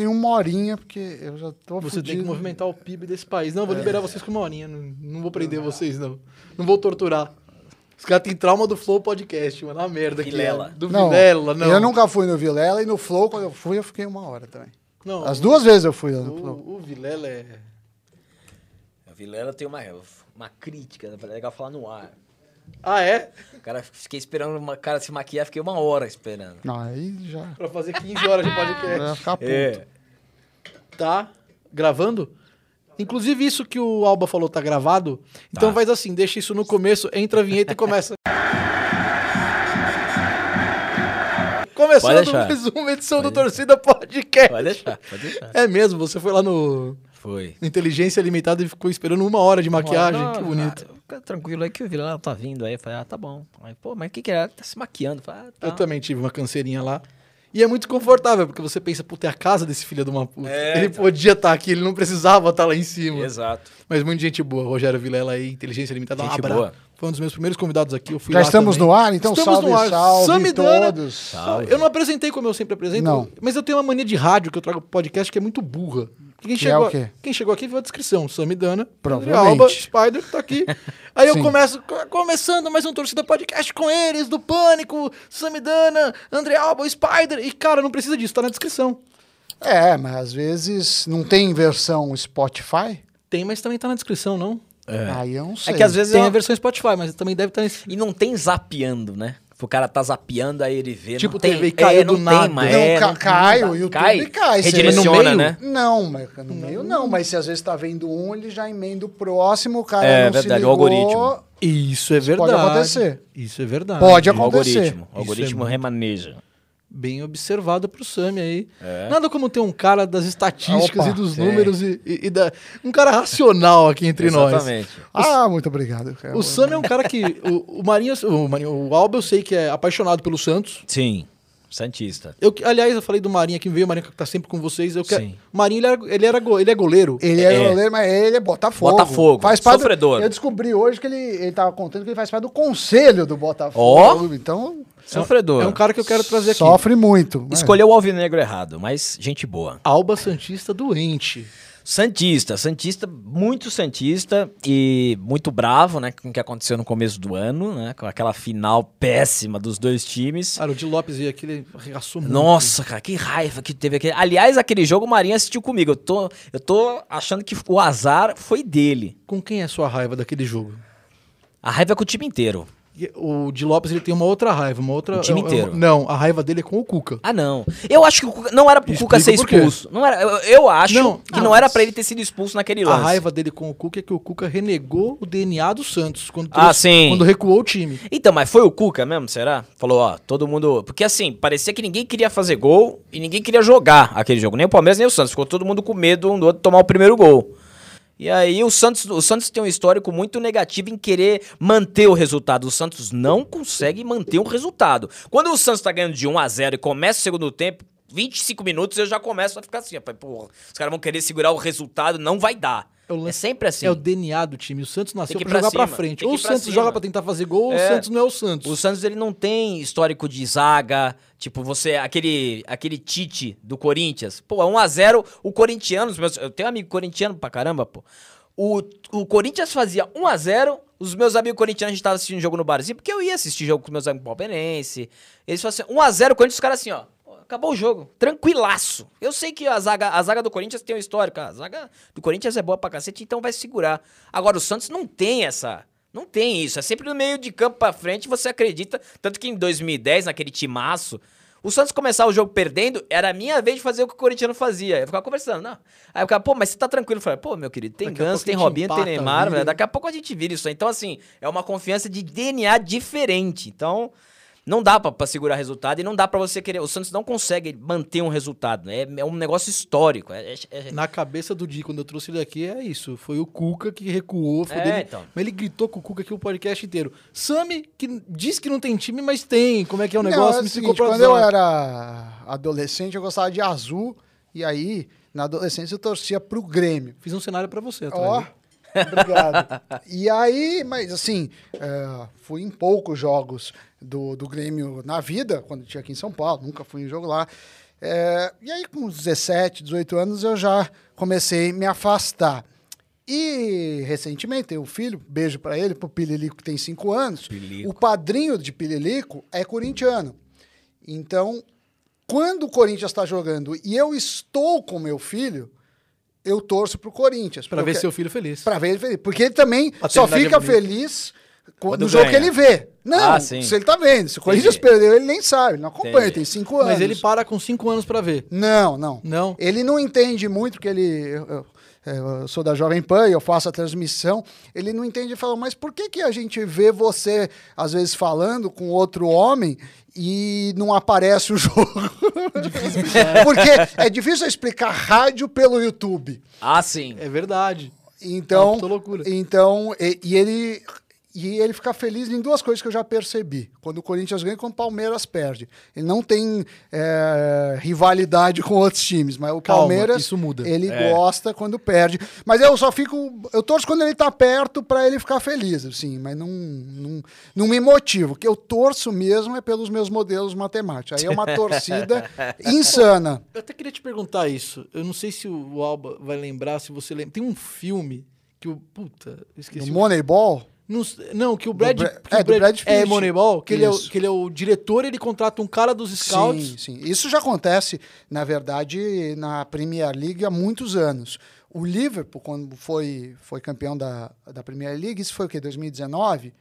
em uma horinha, porque eu já tô Você tem que fudido. movimentar o PIB desse país. Não, vou É. liberar vocês com uma horinha. Não, não vou prender vocês, não. Não vou torturar. Os caras têm trauma do Flow Podcast, mano. Uma merda aqui. Vilela. Do Não, Vilela, não. Eu nunca fui no Vilela e no Flow, quando eu fui, eu fiquei uma hora também. Não, As duas vezes eu fui lá no Flow. O, o Vilela é... A Vilela tem uma, uma crítica, é legal falar no ar. Ah, é? O cara, fiquei esperando uma cara se maquiar, fiquei uma hora esperando. Não, aí já Pra fazer 15 horas de podcast. vai ficar puto. É. Tá gravando? Inclusive, isso que o Alba falou tá gravado. Então Tá. faz assim, deixa isso no começo, entra a vinheta e começa. Começando mais uma edição do Torcida Podcast. Pode deixar, pode deixar. É mesmo, você foi lá no Foi. Inteligência Limitada e ficou esperando uma hora de maquiagem. Não, que bonito. Fica tranquilo aí que o Vilela tá vindo aí. Eu Falei, ah, tá bom. Aí, pô, mas o que que é? Tá se maquiando. Eu Falei, ah, tá. Eu também tive uma canseirinha lá. E é muito confortável, porque você pensa, puta, é a casa desse filho de uma puta. É, ele então. podia estar aqui, ele não precisava estar lá em cima. Exato. Mas muita gente boa. Rogério Vilela aí, Inteligência Limitada. Gente um abraço. boa. Foi um dos meus primeiros convidados aqui. Eu fui Já lá estamos também. no ar, então Estamos salve, no ar. salve Samidana. todos. Salve. Eu não apresentei como eu sempre apresento, Não. mas eu tenho uma mania de rádio que eu trago pro podcast que é muito burra. Quem Que é chegou, o quê? quem chegou aqui viu a descrição. Samidana. Alba, Spider, tá aqui. Aí eu Sim. começo, co- começando mais um Torcida Podcast com eles, do Pânico, Samidana, André Alba, Spider. E, cara, não precisa disso, tá na descrição. É, mas às vezes não tem versão Spotify. Tem, mas também tá na descrição, não? Aí eu não sei. É que às vezes Tem é a uma- versão Spotify, mas também deve estar nesse... E não tem zapeando, né? O cara tá zapeando, aí ele vê. Tipo, não tem, TV caiu é, não do nada. Tem, mas Não, é, ca- não- cai, o. YouTube cai. cai, Redireciona, No meio? né? Não, mas no meio não, mas se às vezes tá vendo um, ele já emenda o próximo, o cara É, não verdade, se o ligou. algoritmo. Isso é Isso verdade. pode acontecer. Isso é verdade. Pode O acontecer. algoritmo. O algoritmo é muito- remaneja. Bem observado pro Sami aí. É. Nada como ter um cara das estatísticas Opa, e dos tem. números e, e- e da, um cara racional aqui entre nós. Exatamente. Ah, muito obrigado. cara. O Sami é um cara que. O, o Marinho, o, Marinho, o Alba eu sei que é apaixonado pelo Santos. Sim. Santista. Eu, aliás, eu falei do Marinho aqui, veio o Marinho que tá sempre com vocês. Eu quero, Sim. o Marinho, ele, era, ele, era go- ele é goleiro. Ele é, É. goleiro, mas ele é Botafogo. Botafogo, Faz parte do- sofredor. eu descobri hoje que ele, ele tava contando que ele faz parte do conselho do Botafogo. Ó. Então, Sofredor. É um cara que eu quero trazer aqui. sofre muito. né? Escolheu o alvinegro errado, mas gente boa. Alba Santista doente. Santista, Santista, muito Santista e muito bravo, né, com o que aconteceu no começo do ano, né, com aquela final péssima dos dois times. Cara, o Di Lopes veio aqui, ele arregaçou muito. Nossa, cara, que raiva que teve aquele. Aliás, aquele jogo o Marinho assistiu comigo. Eu tô, eu tô achando que o azar foi dele. Com quem é a sua raiva daquele jogo? A raiva é com o time inteiro. O Di Lopes ele tem uma outra raiva, uma outra. O time é- é- inteiro. não, a raiva dele é com o Cuca. Ah, não. Eu acho que o Cuca, não era pro Cuca ser Explica por quê. expulso. Não era, eu, eu acho Não, que não, não, era mas- pra ele ter sido expulso naquele A lance. raiva dele com o Cuca é que o Cuca renegou o DNA do Santos quando, Ah, sim. quando recuou o time. Então, mas foi o Cuca mesmo, será? Falou, ó, todo mundo. Porque assim, parecia que ninguém queria fazer gol e ninguém queria jogar aquele jogo. Nem o Palmeiras, nem o Santos. Ficou todo mundo com medo um do outro tomar o primeiro gol. E aí o Santos, o Santos tem um histórico muito negativo em querer manter o resultado. O Santos não consegue manter o resultado. Quando o Santos tá ganhando de 1 a 0 e começa o segundo tempo, 25 minutos eu já começo a ficar assim, porra, os caras vão querer segurar o resultado, não vai dar. É É, lance- sempre assim. É o DNA do time. O Santos nasceu ir pra jogar pra pra cima, frente. Ou o pra Santos cima. joga pra tentar fazer gol, ou É. o Santos não é o Santos. O Santos ele não tem histórico de zaga, tipo você aquele aquele Tite do Corinthians. Pô, 1 a 0, o corintiano, eu tenho um amigo corintiano pra caramba, pô. O, o Corinthians fazia 1 a 0, os meus amigos corintianos a gente tava assistindo jogo no barzinho, porque eu ia assistir jogo com meus amigos palmeirense. Eles faziam 1 a 0, o Corinthians os caras assim, ó. Acabou o jogo. Tranquilaço. Eu sei que a zaga, a zaga do Corinthians tem um histórico. A zaga do Corinthians é boa pra cacete, então vai segurar. Agora, o Santos não tem essa. Não tem isso. É sempre no meio de campo pra frente você acredita. Tanto que em 2010, naquele timaço, o Santos começava o jogo perdendo, era a minha vez de fazer o que o corintiano fazia. Eu ficava conversando, não. Aí eu ficava, pô, mas você tá tranquilo? Eu falei, pô, meu querido, tem Ganso, tem Robinho, tem empata, Neymar, vira. velho. Daqui a pouco a gente vira isso aí. Então, assim, é uma confiança de DNA diferente. Então, não dá pra, pra segurar resultado e não dá pra você querer. O Santos não consegue manter um resultado. né? É, é um negócio histórico. É, é- é- Na cabeça do Di, quando eu trouxe ele aqui, é isso. Foi o Cuca que recuou. Foi É, dele- então. Mas ele gritou com o Cuca aqui o podcast inteiro. Sami, que diz que não tem time, mas tem. Como é que é o Não, negócio? é o seguinte, quando eu era adolescente, eu gostava de azul. E aí, na adolescência, eu torcia pro Grêmio. Fiz um cenário pra você. atrás, Ó, viu? Obrigado. e aí, mas assim, é, fui em poucos jogos do, do Grêmio na vida, quando tinha aqui em São Paulo, nunca fui em jogo lá. É, e aí, com uns 17, 18 anos, eu já comecei a me afastar. E recentemente tem um filho, beijo pra ele, pro Pililico que tem 5 anos. Pililico. O padrinho de Pililico é corintiano. Então, quando o Corinthians está jogando e eu estou com meu filho, eu torço pro Corinthians. Pra ver seu filho feliz. Pra ver ele feliz. Porque ele também A só fica é feliz Quando no jogo que ele vê. Não, Ah, sim. se ele tá vendo. Se o Corinthians Entendi. perdeu, ele nem sabe. Ele não acompanha, Entendi. tem cinco anos. Mas ele para com 5 anos pra ver. Não, não. Não? Ele não entende muito, porque ele. Eu, eu- eu sou da Jovem Pan e eu faço a transmissão. Ele não entende e fala, mas por que, que a gente vê você, às vezes, falando com outro homem e não aparece o jogo? porque é difícil explicar rádio pelo YouTube. Ah, sim. É verdade. Então, É loucura. então e, e ele e ele fica feliz em duas coisas que eu já percebi. Quando o Corinthians ganha e quando o Palmeiras perde. Ele não tem é, rivalidade com outros times, mas o Calma, Palmeiras isso muda. ele É. gosta quando perde. Mas eu só fico, eu torço quando ele tá perto para ele ficar feliz, assim, mas não, não, não me motivo. O que eu torço mesmo é pelos meus modelos matemáticos. Aí é uma torcida insana. Eu até queria te perguntar isso. Eu não sei se o Alba vai lembrar, se você lembra. Tem um filme que o. Puta, eu esqueci. No o- Moneyball, Não, s- não, que o Brad, Bra- que é, o do Brad É. Moneyball, que ele é, o, que ele é o diretor, ele contrata um cara dos scouts. Sim, sim. Isso já acontece, na verdade, na Premier League há muitos anos. O Liverpool, quando foi, foi campeão da, da Premier League, isso foi o quê? 2019?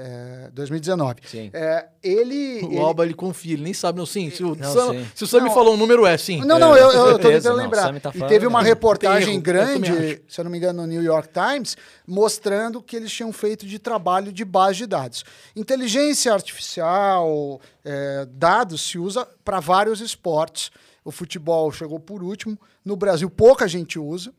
É, 2019. Sim. É, ele. O ele- Alba ele confia, ele nem sabe, não, sim. Se o, Não, Sam, sim. se o Sam me Não. falou um número, é sim. Não, não, eu, eu, eu tô tentando lembrar. tá e teve uma reportagem erro, grande, se eu não me engano, no New York Times, mostrando que eles tinham feito de trabalho de base de dados. Inteligência artificial, é, dados se usa para vários esportes. O futebol chegou por último. No Brasil, pouca gente usa.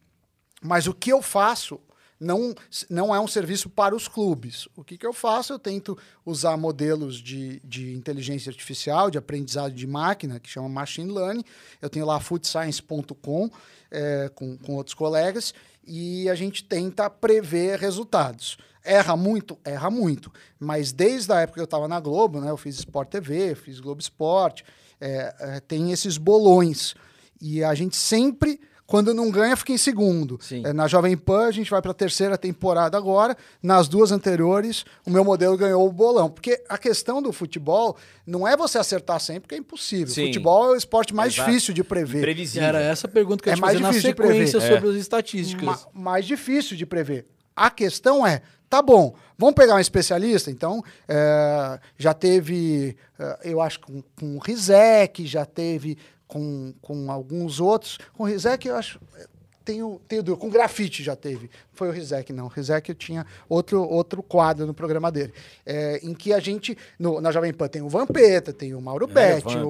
Mas o que eu faço não, não é um serviço para os clubes. O que, que eu faço? Eu tento usar modelos de, de inteligência artificial, de aprendizado de máquina, que chama Machine Learning. Eu tenho lá foodscience.com é, com, com outros colegas e a gente tenta prever resultados. Erra muito? Erra muito. Mas desde a época que eu estava na Globo, né, eu fiz Sport TV, fiz Globo Esporte, é, é, tem esses bolões. E a gente sempre, quando não ganha, fica em segundo. Sim. É, na Jovem Pan, a gente vai para a terceira temporada agora. Nas duas anteriores, o meu modelo ganhou o bolão. Porque a questão do futebol não é você acertar sempre, porque é impossível. Sim. Futebol é o esporte mais Exato. difícil de prever. Previsível. Era essa a pergunta que eu É te mais fazer na difícil de sequência prever. sobre as estatísticas. Ma- mais difícil de prever. A questão é, tá bom, vamos pegar um especialista? Então, é, já teve, é, eu acho, com, com o Rizek, já teve com, com alguns outros. Com o Rizek, eu acho. é, Tem o, tem o do- com grafite já teve. Foi o Rizek, não. O Rizek tinha outro, outro quadro no programa dele. é, em que a gente, no- na Jovem Pan, tem o Vampeta, tem o Mauro Betti, Vamp. o,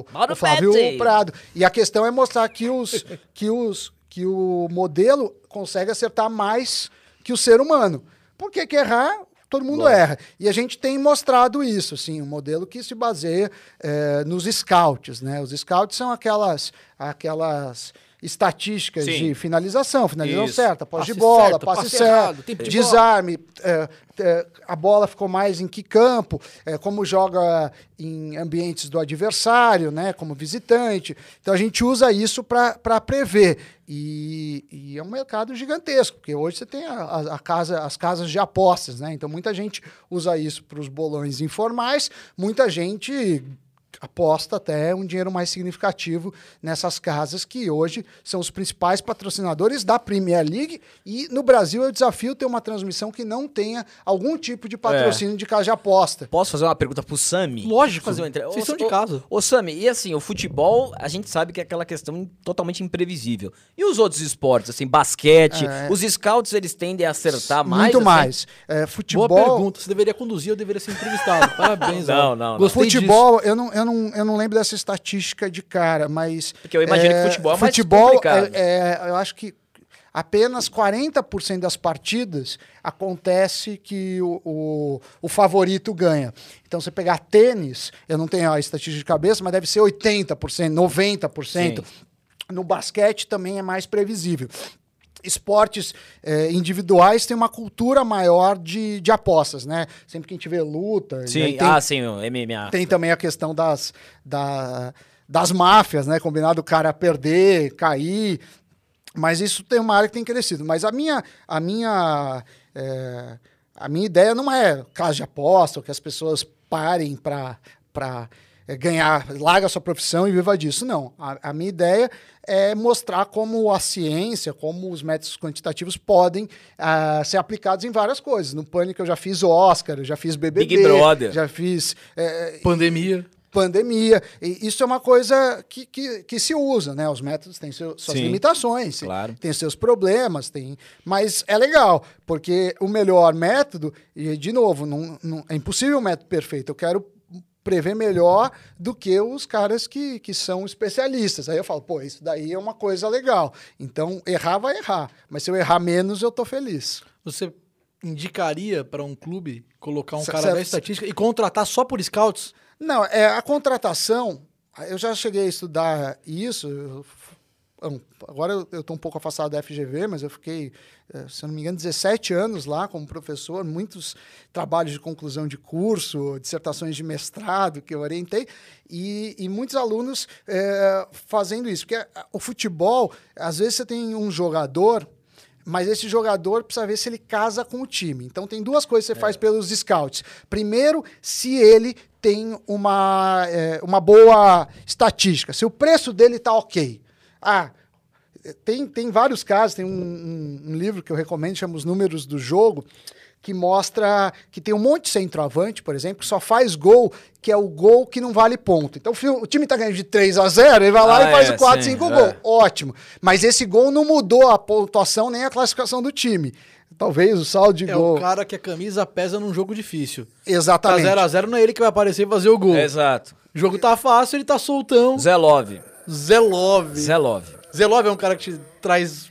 o, Mauro o Flávio Betti. Prado. E a questão é mostrar que os que os que o modelo consegue acertar mais que o ser humano. Porque que errar, todo mundo Lógico. erra. E a gente tem mostrado isso, assim, um modelo que se baseia eh, nos scouts, né? Os scouts são aquelas aquelas estatísticas Sim. de finalização, finalização Isso. certa, posse de Passe bola, certo, passe, passe certo, errado, de desarme, é, é, a bola ficou mais em que campo, é, como joga em ambientes do adversário, né, como visitante. Então a gente usa isso para prever. E, e é um mercado gigantesco, porque hoje você tem a- a casa, as casas de apostas, né? Então muita gente usa isso para os bolões informais, muita gente aposta até um dinheiro mais significativo nessas casas que hoje são os principais patrocinadores da Premier League e no Brasil eu desafio ter uma transmissão que não tenha algum tipo de patrocínio de casa de aposta. Posso fazer uma pergunta pro Sami? Lógico. Fazer uma entre... Vocês Ô, são de casa. Ô, Sami, e assim, o futebol, a gente sabe que é aquela questão totalmente imprevisível. E os outros esportes, assim, basquete, É. os scouts, eles tendem a acertar mais? Muito assim? mais. É, futebol, Boa pergunta. Você deveria conduzir ou deveria ser entrevistado? Parabéns, Não, não, não. Gostei Futebol, eu não, eu, não, eu não lembro dessa estatística de cara, mas. Porque eu imagino que futebol é mais futebol, complicado. é- é, eu acho que apenas 40% das partidas acontece que o, o, o favorito ganha. Então, você pegar tênis, eu não tenho a estatística de cabeça, mas deve ser 80%, 90%. Sim. No basquete também é mais previsível. Esportes eh, individuais têm uma cultura maior de, de apostas, né? Sempre que a gente vê luta, Sim, tem, ah, sim, o MMA. tem também a questão das, da, das máfias, né? Combinado o cara perder, cair. Mas isso tem uma área que tem crescido. Mas a minha, a minha, é, a minha ideia não é casa de aposta, ou que as pessoas parem para é, ganhar, larga a sua profissão e viva disso. Não. A, a, minha ideia é mostrar como a ciência, como os métodos quantitativos podem uh, ser aplicados em várias coisas. No Pânico eu já fiz Oscar, eu já fiz BBB. Big Brother. Já fiz... É, Pandemia. Pandemia. E isso é uma coisa que, que, que se usa, né? Os métodos têm seu, suas Sim, limitações, claro. têm seus problemas, tem... mas é legal, porque o melhor método, e de novo, não, não, é impossível o método perfeito. Eu quero prever melhor do que os caras que, que são especialistas. Aí eu falo, pô, isso daí é uma coisa legal. Então, errar vai errar. Mas se eu errar menos, eu tô feliz. Você indicaria para um clube colocar um cara da estatística e contratar só por scouts? Não, é a contratação. Eu já cheguei a estudar isso. Agora eu estou um pouco afastado da FGV, mas eu fiquei, eh, se eu não me engano, 17 anos lá como professor, muitos trabalhos de conclusão de curso, dissertações de mestrado que eu orientei, e, e muitos alunos eh, fazendo isso. Porque ah, o futebol, às vezes você tem um jogador mas esse jogador precisa ver se ele casa com o time. Então tem duas coisas que você faz pelos scouts. Primeiro, se ele tem uma, é, uma boa estatística, se o preço dele está ok. Ah, tem, tem vários casos, tem um, um- um livro que eu recomendo, chama Os Números do Jogo, que mostra que tem um monte de centroavante, por exemplo, que só faz gol, que é o gol que não vale ponto. Então o time tá ganhando de 3 a 0 ele vai lá Ah, e faz é, o 4, sim, 5 é. gols. Ótimo. Mas esse gol não mudou a pontuação nem a classificação do time. Talvez o saldo de É gol. o cara que a camisa pesa num jogo difícil. Tá Exatamente. 0x0 não é ele que vai aparecer e fazer o gol. Exato. O jogo tá fácil, ele tá soltão. Zelov. Zelov. Zelov. Zelov é um cara que te traz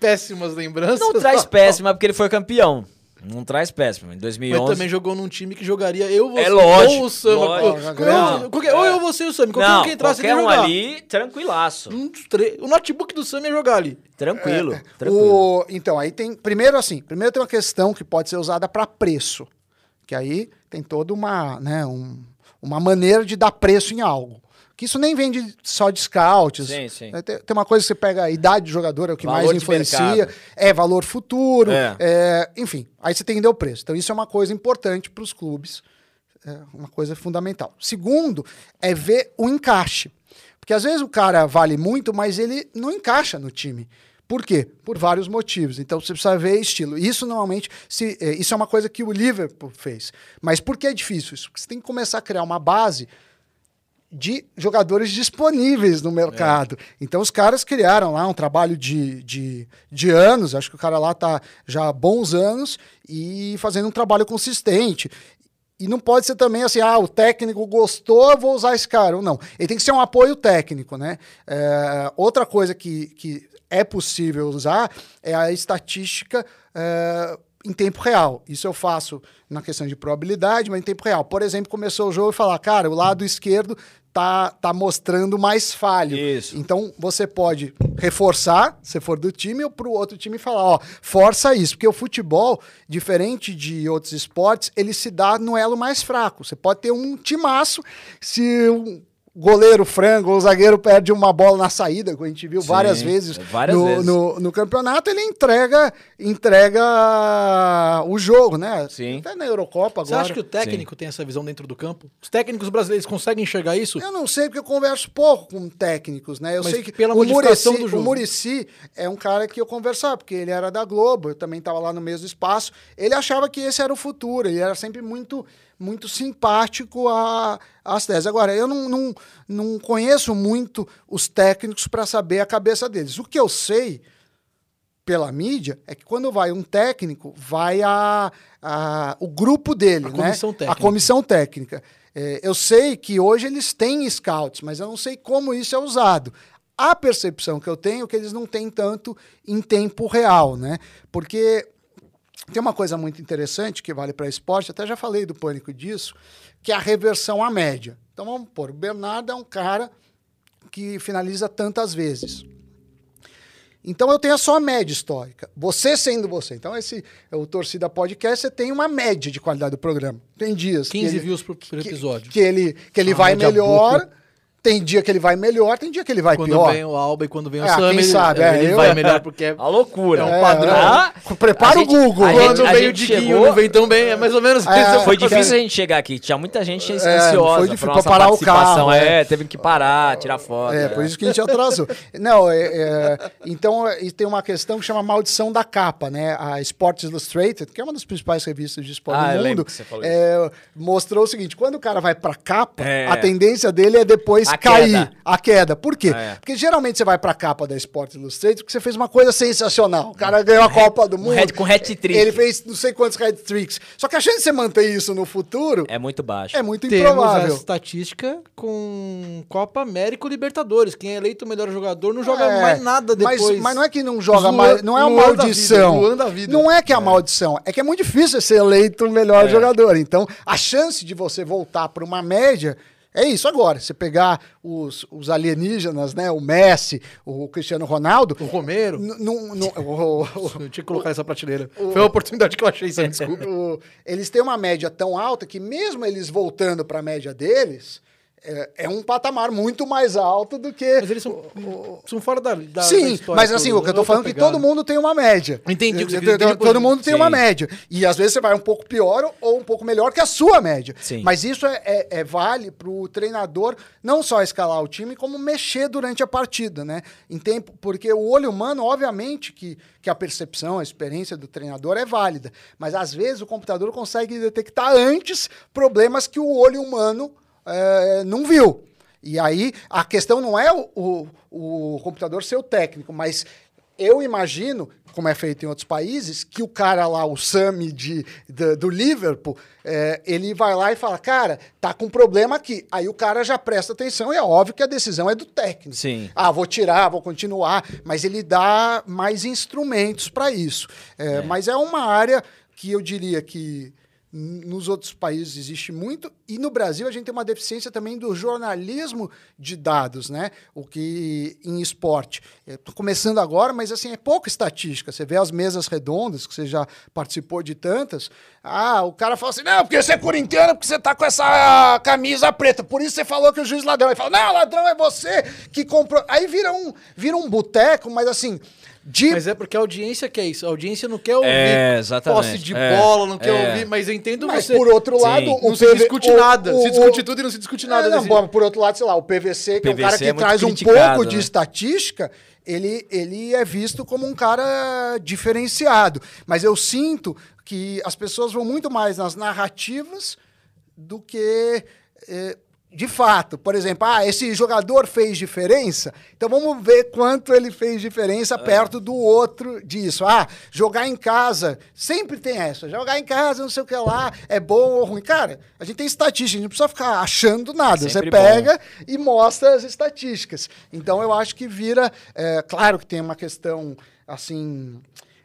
péssimas lembranças. Não traz péssima porque ele foi campeão. Não traz péssima. Em 2011. Mas também jogou num time que jogaria eu, você É lógico, ou o um- Não, qualquer- Ou eu, você e o Sam. Qualquer não, um que entrasse qualquer ele um jogar. ali, tranquilaço. Um O notebook do Sam ia jogar ali. Tranquilo, tranquilo. O- então, aí tem. Primeiro, assim, primeiro tem uma questão que pode ser usada para preço. Que aí tem toda uma, né, um- uma maneira de dar preço em algo. Que isso nem vem de- só de scouts. Sim, sim. É, Tem, tem uma coisa que você pega a idade do jogador, é o que Valor mais influencia. É valor futuro. É. é, enfim, aí você tem que entender o preço. Então, isso é uma coisa importante para os clubes. É uma coisa fundamental. Segundo, é ver o encaixe. Porque às vezes o cara vale muito, mas ele não encaixa no time. Por quê? Por vários motivos. Então você precisa ver estilo. Isso normalmente, se, é, isso é uma coisa que o Liverpool fez. Mas por que é difícil isso? Porque você tem que começar a criar uma base de jogadores disponíveis no mercado. Então os caras criaram lá um trabalho de, de, de anos, acho que o cara lá tá já há bons anos e fazendo um trabalho consistente. E não pode ser também assim, ah, o técnico gostou, vou usar esse cara. Ou não. Ele tem que ser um apoio técnico, né? É, outra coisa que, que é possível usar é a estatística é, em tempo real. Isso eu faço na questão de probabilidade, mas em tempo real. Por exemplo, começou o jogo e falar, cara, o lado esquerdo tá, tá mostrando mais falho. Isso. Então você pode reforçar, se for do time, ou pro outro time falar, ó, força isso. Porque o futebol, diferente de outros esportes, ele se dá no elo mais fraco. Você pode ter um timaço, se goleiro frango o zagueiro perde uma bola na saída, que a gente viu Sim, várias vezes, várias no, vezes. No, no campeonato, ele entrega, entrega o jogo, né? Sim. Até na Eurocopa Você agora. acha que o técnico tem essa visão dentro do campo? Os técnicos brasileiros conseguem enxergar isso? Eu não sei, porque eu converso pouco com técnicos, né? Eu Mas sei que pela o modificação Muricy, do jogo. o Muricy é um cara que eu conversava, porque ele era da Globo, eu também estava lá no mesmo espaço. Ele achava que esse era o futuro, ele era sempre muito muito simpático a- às teses. Agora, eu não, não, não conheço muito os técnicos para saber a cabeça deles. O que eu sei pela mídia é que quando vai um técnico, vai a, a- o grupo dele, A né? comissão A técnica. comissão técnica. É, eu sei que hoje eles têm scouts, mas eu não sei como isso é usado. A percepção que eu tenho é que eles não têm tanto em tempo real, né? Porque tem uma coisa muito interessante que vale para esporte, até já falei do pânico disso, que é a reversão à média. Então vamos pôr, o Bernardo é um cara que finaliza tantas vezes. Então eu tenho só a média histórica. Você sendo você. Então esse é o Torcida Podcast, você tem uma média de qualidade do programa. Tem dias 15 que ele, views por, por que- episódio. Que, ele, que ele Uma vai melhor, boa. Tem dia que ele vai melhor, tem dia que ele vai Quando pior. vem o Alba e quando vem o Ah, Sam, quem ele, sabe, é, ele eu- vai melhor porque é... A loucura. É um É, padrão. Ah, Prepara a o gente- Google. a Quando a veio o Diguinho, chegou- não vem tão bem. É mais ou menos É, isso. Foi difícil a gente chegar aqui. Tinha muita gente É, ansiosa. foi pra difícil nossa pra parar o participação. carro, É, é. teve que parar, tirar foto. É, por isso que a gente atrasou. Não, é, é, então é, e tem uma questão que chama maldição da capa, né? A Sports Illustrated, que é uma das principais revistas de esporte Ah, do mundo, é, mostrou o seguinte: quando o cara vai pra capa, É. a tendência dele é depois A cair queda. a queda. Por quê? É. Porque geralmente você vai pra capa da Sports Illustrated porque você fez uma coisa sensacional. O cara ganhou a Copa do Mundo. hat- com hat-trick. Ele fez não sei quantos hat tricks. Só que a chance de você manter isso no futuro É muito baixo. é muito Temos a improvável. estatística com Copa América Libertadores. Quem é eleito o melhor jogador não joga É, mais nada mas- depois. Mas, não é que não joga mais. Não é uma a maldição. vida, a. Não é que é a maldição. É que é muito difícil ser eleito o melhor É. jogador. Então, a chance de você voltar para uma média. É isso agora. Você pegar os, os alienígenas, né? O Messi, o Cristiano Ronaldo. O Romero. o- o- tinha que colocar essa prateleira. Foi a oportunidade que eu achei, Sam, desculpa. o- eles têm uma média tão alta que, mesmo eles voltando para a média deles, é, é um patamar muito mais alto do que. Mas eles são, são fora da, da da Sim, história mas assim, toda, o que eu tô outra falando é que todo mundo tem uma média. Entendi o que você Todo- dizer. Todo mundo tem Sim. uma média. E às vezes você vai um pouco pior ou um pouco melhor que a sua média. Sim. Mas isso é, é- é vale pro treinador não só escalar o time, como mexer durante a partida, né? Em tempo, porque o olho humano, obviamente, que, que a percepção, a experiência do treinador é válida. Mas às vezes o computador consegue detectar antes problemas que o olho humano eh, não viu. E aí a questão não é o, o, o computador ser o técnico, mas eu imagino, como é feito em outros países, que o cara lá, o Sami de, da- do Liverpool, é, ele vai lá e fala, cara, tá com problema aqui. Aí o cara já presta atenção e é óbvio que a decisão é do técnico. Sim. Ah, vou tirar, vou continuar, mas ele dá mais instrumentos para isso. É, Mas é uma área que eu diria que nos outros países existe muito e no Brasil a gente tem uma deficiência também do jornalismo de dados, né? O que em esporte, estou começando agora, mas assim é pouca estatística. Você vê as mesas redondas que você já participou de tantas. Ah, o cara fala assim, não, porque você é corintiano, porque você tá com essa camisa preta, por isso você falou que o juiz ladrão. Ele fala, não, ladrão é você que comprou. Aí vira um, vira um boteco, mas assim, de Mas é porque a audiência quer isso. A audiência não quer ouvir É, posse de É, bola, não quer é. ouvir, mas eu entendo Mas você. por outro Sim. lado, não o se PV discute o- nada. o- se o- discute tudo e não se discute nada. É, não, bom, por outro lado, sei lá, o PVC, que é um PVC cara que é muito traz um pouco de né? estatística, ele, ele é visto como um cara diferenciado. Mas eu sinto que as pessoas vão muito mais nas narrativas do que. eh, de fato, por exemplo, ah, esse jogador fez diferença, então vamos ver quanto ele fez diferença É. perto do outro disso. Ah, jogar em casa, sempre tem essa, jogar em casa, não sei o que lá, é bom ou ruim. Cara, a gente tem estatística, a gente não precisa ficar achando nada. Sempre Você pega e mostra as estatísticas. Então eu acho que vira, é, claro que tem uma questão assim.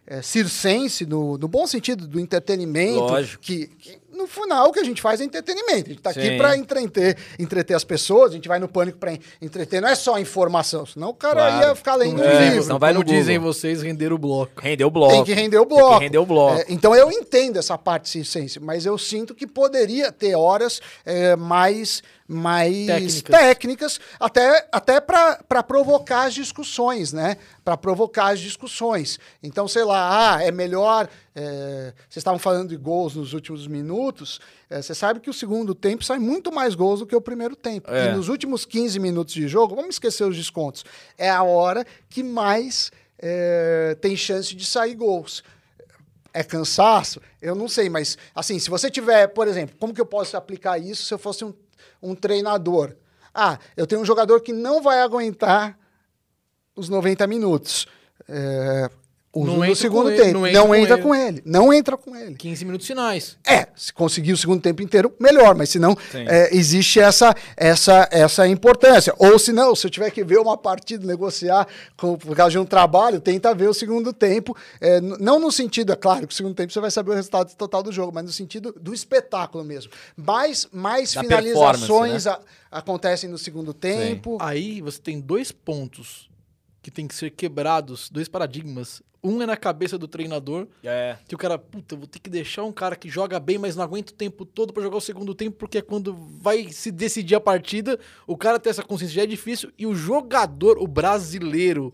É, circense, no, no bom sentido do entretenimento, Lógico. que, que no final o que a gente faz é entretenimento. A gente está aqui para entreter, entreter as pessoas, a gente vai no pânico para entreter, não é só informação, senão o cara Claro. ia ficar lendo um É, livro. senão vai no como dizem Google. vocês, render o bloco. Rendeu o bloco. Tem que render o bloco. Tem que render o bloco. É, então eu entendo essa parte circense, mas eu sinto que poderia ter horas é, mais, mais Técnicas. técnicas, até, até para provocar as discussões, né? Para provocar as discussões. Então, sei lá, ah, é melhor. é, vocês estavam falando de gols nos últimos minutos. é, você sabe que o segundo tempo sai muito mais gols do que o primeiro tempo. É. E nos últimos 15 minutos de jogo, vamos esquecer os descontos, é a hora que mais é, tem chance de sair gols. É cansaço? Eu não sei, mas assim, se você tiver, por exemplo, como que eu posso aplicar isso se eu fosse um, um treinador? Ah, eu tenho um jogador que não vai aguentar os 90 minutos. É, Não no segundo ele, tempo. não Não entra entra, com com, ele. Não entra com ele. 15 minutos finais. É, se conseguir o segundo tempo inteiro, melhor, mas se não, Sim. é, existe essa, essa, essa importância. Ou se não, se eu tiver que ver uma partida, negociar com, por causa de um trabalho, tenta ver o segundo tempo. é, não no sentido, é claro, que o segundo tempo você vai saber o resultado total do jogo, mas no sentido do espetáculo mesmo. Mais, mais Da finalizações performance, a- acontecem no segundo tempo. Aí você tem dois pontos que tem que ser quebrados, dois paradigmas. Um é na cabeça do treinador, É. que o cara, puta, vou ter que deixar um cara que joga bem, mas não aguenta o tempo todo pra jogar o segundo tempo, porque é quando vai se decidir a partida, o cara ter essa consciência já é difícil. E o jogador, o brasileiro,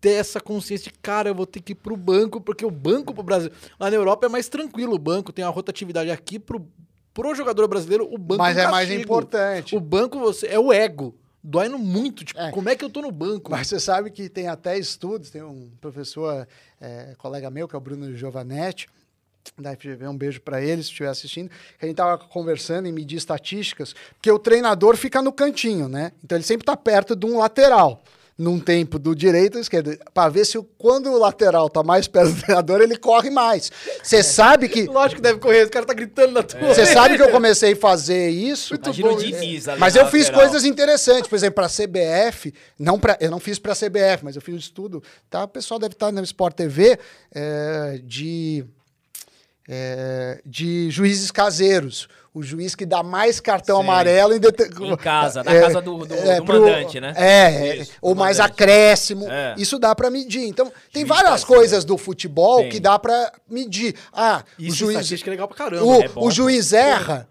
ter essa consciência de, cara, eu vou ter que ir pro banco, porque o banco pro Brasil. Lá na Europa é mais tranquilo o banco, tem a rotatividade aqui pro, pro jogador brasileiro, o banco Mas um é mais importante. O banco você é o ego. Dói no muito, tipo, É. como é que eu tô no banco? Mas você sabe que tem até estudos, tem um professor, é, colega meu, que é o Bruno Giovanetti, da FGV, um beijo para ele, se estiver assistindo, que a gente tava conversando em medir estatísticas, porque o treinador fica no cantinho, né? Então ele sempre tá perto de um lateral, num tempo do direito ou esquerdo, para ver se o- quando o lateral tá mais perto do treinador, ele corre mais. Você sabe que Lógico que deve correr, o cara tá gritando na tua. você sabe que eu comecei a fazer isso, Imagina o bom, Diniz ali mas eu fiz lateral. coisas interessantes, por exemplo, para a CBF, não pra, eu não fiz para a CBF, mas eu fiz um estudo, tá? O pessoal deve estar no Sport TV é, de é, de juízes caseiros. O juiz que dá mais cartão Sim. amarelo em, dete- Em casa, na casa do- do- do pro- mandante, né? É, Isso, ou mais mandante. acréscimo. É. Isso dá para medir. Então, tem várias coisas do futebol que dá para medir. Ah, Isso o juiz é legal pra caramba. o, é bom, o juiz erra,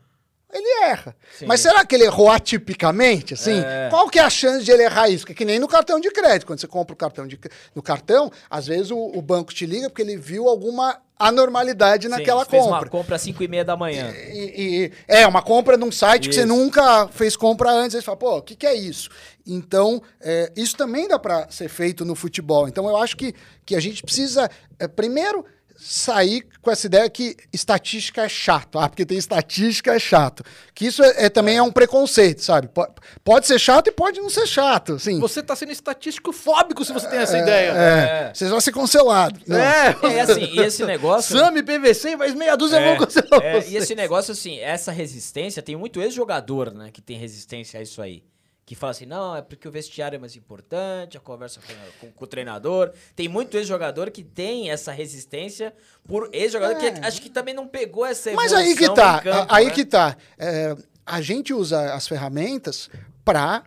ele erra. Sim. Mas será que ele errou atipicamente? Assim? É. Qual que é a chance de ele errar isso? Porque que nem no cartão de crédito. Quando você compra o cartão de, no cartão, às vezes o, o banco te liga porque ele viu alguma anormalidade naquela Sim, fez compra. uma compra às 5 e meia da manhã. E, e- é uma compra num site que você Isso. nunca fez compra antes. Aí você fala, pô, o que, que é isso? Então, é, isso também dá para ser feito no futebol. Então, eu acho que, que a gente precisa, é, primeiro, sair com essa ideia que estatística é chato. Ah, porque tem estatística é chato. Que isso é, é- também é um preconceito, sabe? Pode, pode ser chato e pode não ser chato. Assim, Você tá sendo estatístico fóbico se você tem essa é, ideia. é, vocês vão ser cancelados. Não. É, É, assim, e esse negócio- Sam e PVC, mais meia dúzia É, vão cancelar é, e esse negócio, assim, essa resistência, tem muito ex-jogador, né, que tem resistência a isso aí. Que fala assim, não, é porque o vestiário é mais importante, a conversa com, com- com o treinador. Tem muito ex-jogador que tem essa resistência por ex-jogador É. que acho que também não pegou essa Mas aí que tá, campo, a- aí né? que tá. É, a gente usa as ferramentas para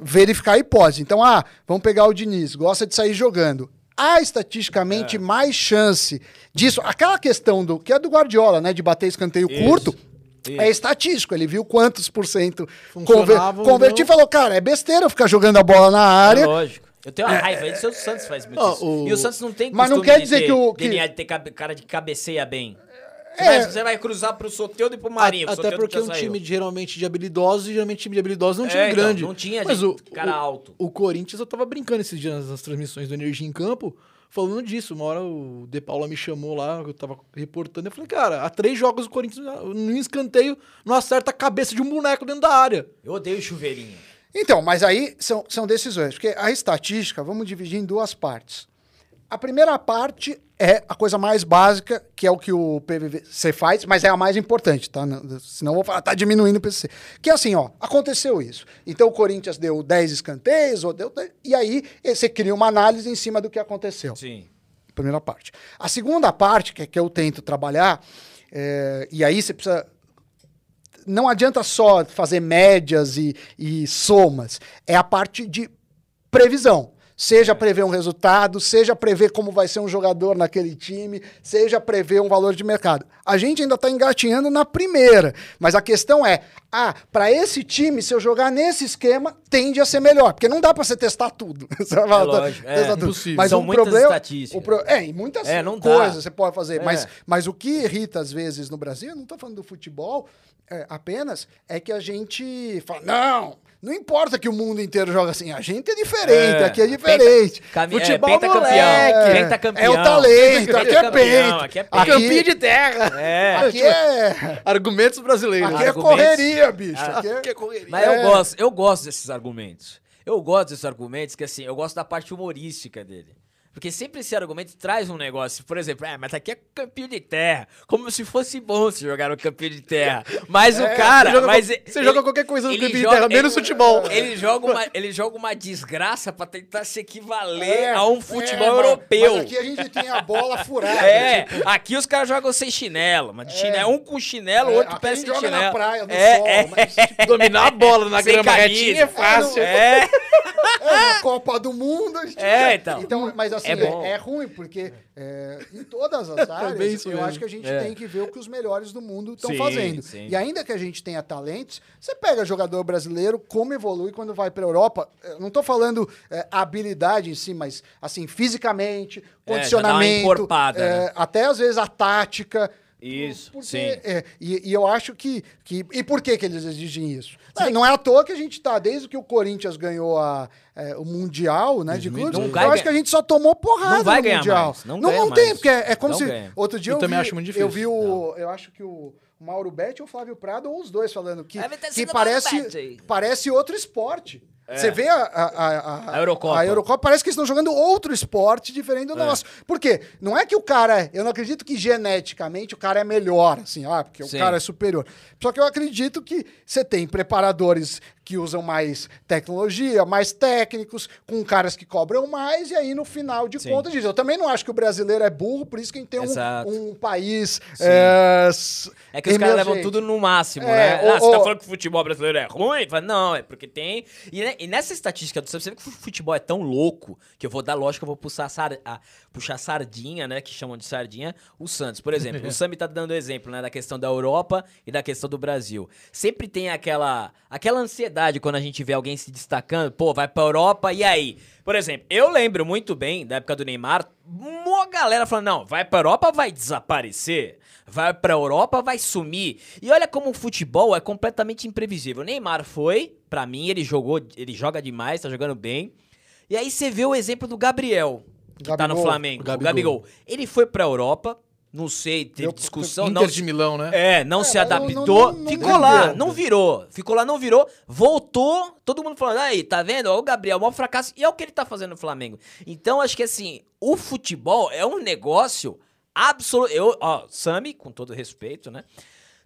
verificar a hipótese. Então, ah, vamos pegar o Diniz, gosta de sair jogando. Há É. estatisticamente mais chance disso. Aquela questão do que é do Guardiola, né, de bater escanteio Isso, curto. Isso. É estatístico, ele viu quantos por cento conver, converti e falou, cara, é besteira eu ficar jogando a bola na área. É lógico. Eu tenho uma raiva disso, o Santos faz muito Ó, isso. o- E o Santos não tem Mas não quer dizer ter que o- que- de ter cara de cabeceia bem. Você, É. vai, você vai cruzar pro Soteldo e pro Marinho. o Até porque um saiu. time de, geralmente de habilidosos, e geralmente time de habilidosos não É, tinha então, grande. não tinha Mas gente- o, cara o- alto. O Corinthians, eu tava brincando esses dias nas transmissões do Energia em Campo, falando disso. Uma hora o De Paula me chamou lá, eu tava reportando, eu falei, cara, há três jogos o Corinthians, no escanteio, não acerta a cabeça de um boneco dentro da área. Eu odeio chuveirinho. Então, mas aí são, são decisões, porque a estatística, vamos dividir em duas partes. A primeira parte é a coisa mais básica, que é o que o PVC faz, mas é a mais importante, tá? Não- Senão eu vou falar, tá diminuindo o PVC. Que é assim, ó, aconteceu isso. Então o Corinthians deu 10 escanteios, ou deu, e aí você cria uma análise em cima do que aconteceu. Sim. Primeira parte. A segunda parte, que é que eu tento trabalhar, é, e aí você precisa. Não adianta só fazer médias e, e somas, é a parte de previsão. Seja prever um resultado, seja prever como vai ser um jogador naquele time, seja prever um valor de mercado. A gente ainda está engatinhando na primeira, mas a questão é: ah, para esse time, se eu jogar nesse esquema, tende a ser melhor, porque não dá para você testar tudo. Você falar, lógico, é, tudo. impossível. Mas São o muitas problema, estatísticas. o pro- é, e muitas É, não dá. coisas você pode fazer. É. Mas, mas o que irrita às vezes no Brasil, eu não estou falando do futebol é, apenas, é que a gente fala, não, não importa que o mundo inteiro joga assim, a gente é diferente, É, aqui é diferente. Cami- Futebol, é, penta moleque. campeão. É, Penta campeão. é o talento, aqui é campeão, peito. Aqui é Aqui- peito. Campinho de terra. É. Aqui é, Argumentos brasileiros. aqui é Argumentos. Correria, bicho. Ah, Aqui é- Que correria. Mas É. eu gosto, eu gosto desses argumentos. Eu gosto desses argumentos que assim, eu gosto da parte humorística dele. Porque sempre esse argumento traz um negócio. Por exemplo, é, mas aqui é campinho de terra. Como se fosse bom se jogar no campinho de terra. Mas o cara. você joga mas você joga qualquer coisa no ele campinho de joga- terra, menos ele- futebol. Ele joga, uma, ele joga uma desgraça pra tentar se equivaler É, a um é, futebol mas- europeu. Mas aqui a gente tem a bola furada. É, tipo, aqui os caras jogam sem chinelo, mas de chinelo, um com chinelo, o é, outro pé sem joga chinelo. na praia, no é, sol, é, mas, tipo, Dominar a bola na grama camisa. retinha é fácil. é. é a Copa do Mundo. a gente- É, então. mas assim, É é, bom. é ruim, porque é, em todas as áreas, bem isso eu mesmo. acho que a gente É. tem que ver o que os melhores do mundo estão fazendo. sim. E ainda que a gente tenha talentos, você pega jogador brasileiro, como evolui quando vai para a Europa. Eu não estou falando é, habilidade em si, mas assim, fisicamente, É, condicionamento, é, né? até às vezes a tática. Isso, Porque, sim. é, e, e eu acho que, que. E por que, que eles exigem isso? Não, não é à toa que a gente tá, desde que o Corinthians ganhou a, é, o Mundial, né, de clubes, Não eu acho que a gente só tomou porrada Não vai no ganhar Mundial. mais, não não, tem, mais. porque é, é como Não se. ganha. Outro dia Eu eu, também vi, acho muito difícil. Eu vi o. Eu acho que o. Mauro Betti ou o Flávio Prado, ou os dois falando que, que parece, parece outro esporte. Você vê a, a, a, A Eurocopa. a Eurocopa, parece que eles estão jogando outro esporte diferente do nosso. Por quê? Não é que o cara. Eu não acredito que geneticamente o cara é melhor, assim, ah, porque Sim. o cara é superior. Só que eu acredito que você tem preparadores que usam mais tecnologia, mais técnicos, com caras que cobram mais, e aí no final de Sim. contas diz. Eu também não acho que o brasileiro é burro, por isso que a gente tem um, um país. É, É que os caras levam tudo no máximo, É, né? o- ah, você tá falando que o futebol brasileiro é ruim? Fala, não, é porque tem. E, ne- e nessa estatística do você vê que o futebol é tão louco que eu vou dar lógica, eu vou puxar, sar, a, puxar sardinha, né? Que chamam de sardinha, o Santos. Por exemplo, o Sami tá dando exemplo, né? Da questão da Europa e da questão do Brasil. Sempre tem aquela, aquela ansiedade quando a gente vê alguém se destacando, pô, vai pra Europa, e aí? Por exemplo, eu lembro muito bem da época do Neymar, uma galera falando, não, vai pra Europa, vai desaparecer. Vai pra Europa, vai sumir. E olha como o futebol é completamente imprevisível. O Neymar foi, pra mim, ele jogou, ele joga demais, tá jogando bem. E aí você vê o exemplo do Gabriel, que tá no Gabigol. Flamengo. O Gabigol. Gabigol. Ele foi pra Europa, não sei, teve discussão, Inter não de Milão, né? é, não É, se adaptou, não- não ficou lá, não virou. Ficou lá, não virou, voltou, todo mundo falando, aí, tá vendo? Ó, o Gabriel, o maior fracasso, e é o que ele tá fazendo no Flamengo. Então, acho que assim, o futebol é um negócio absoluto. Eu, ó, Sami, com todo respeito, né?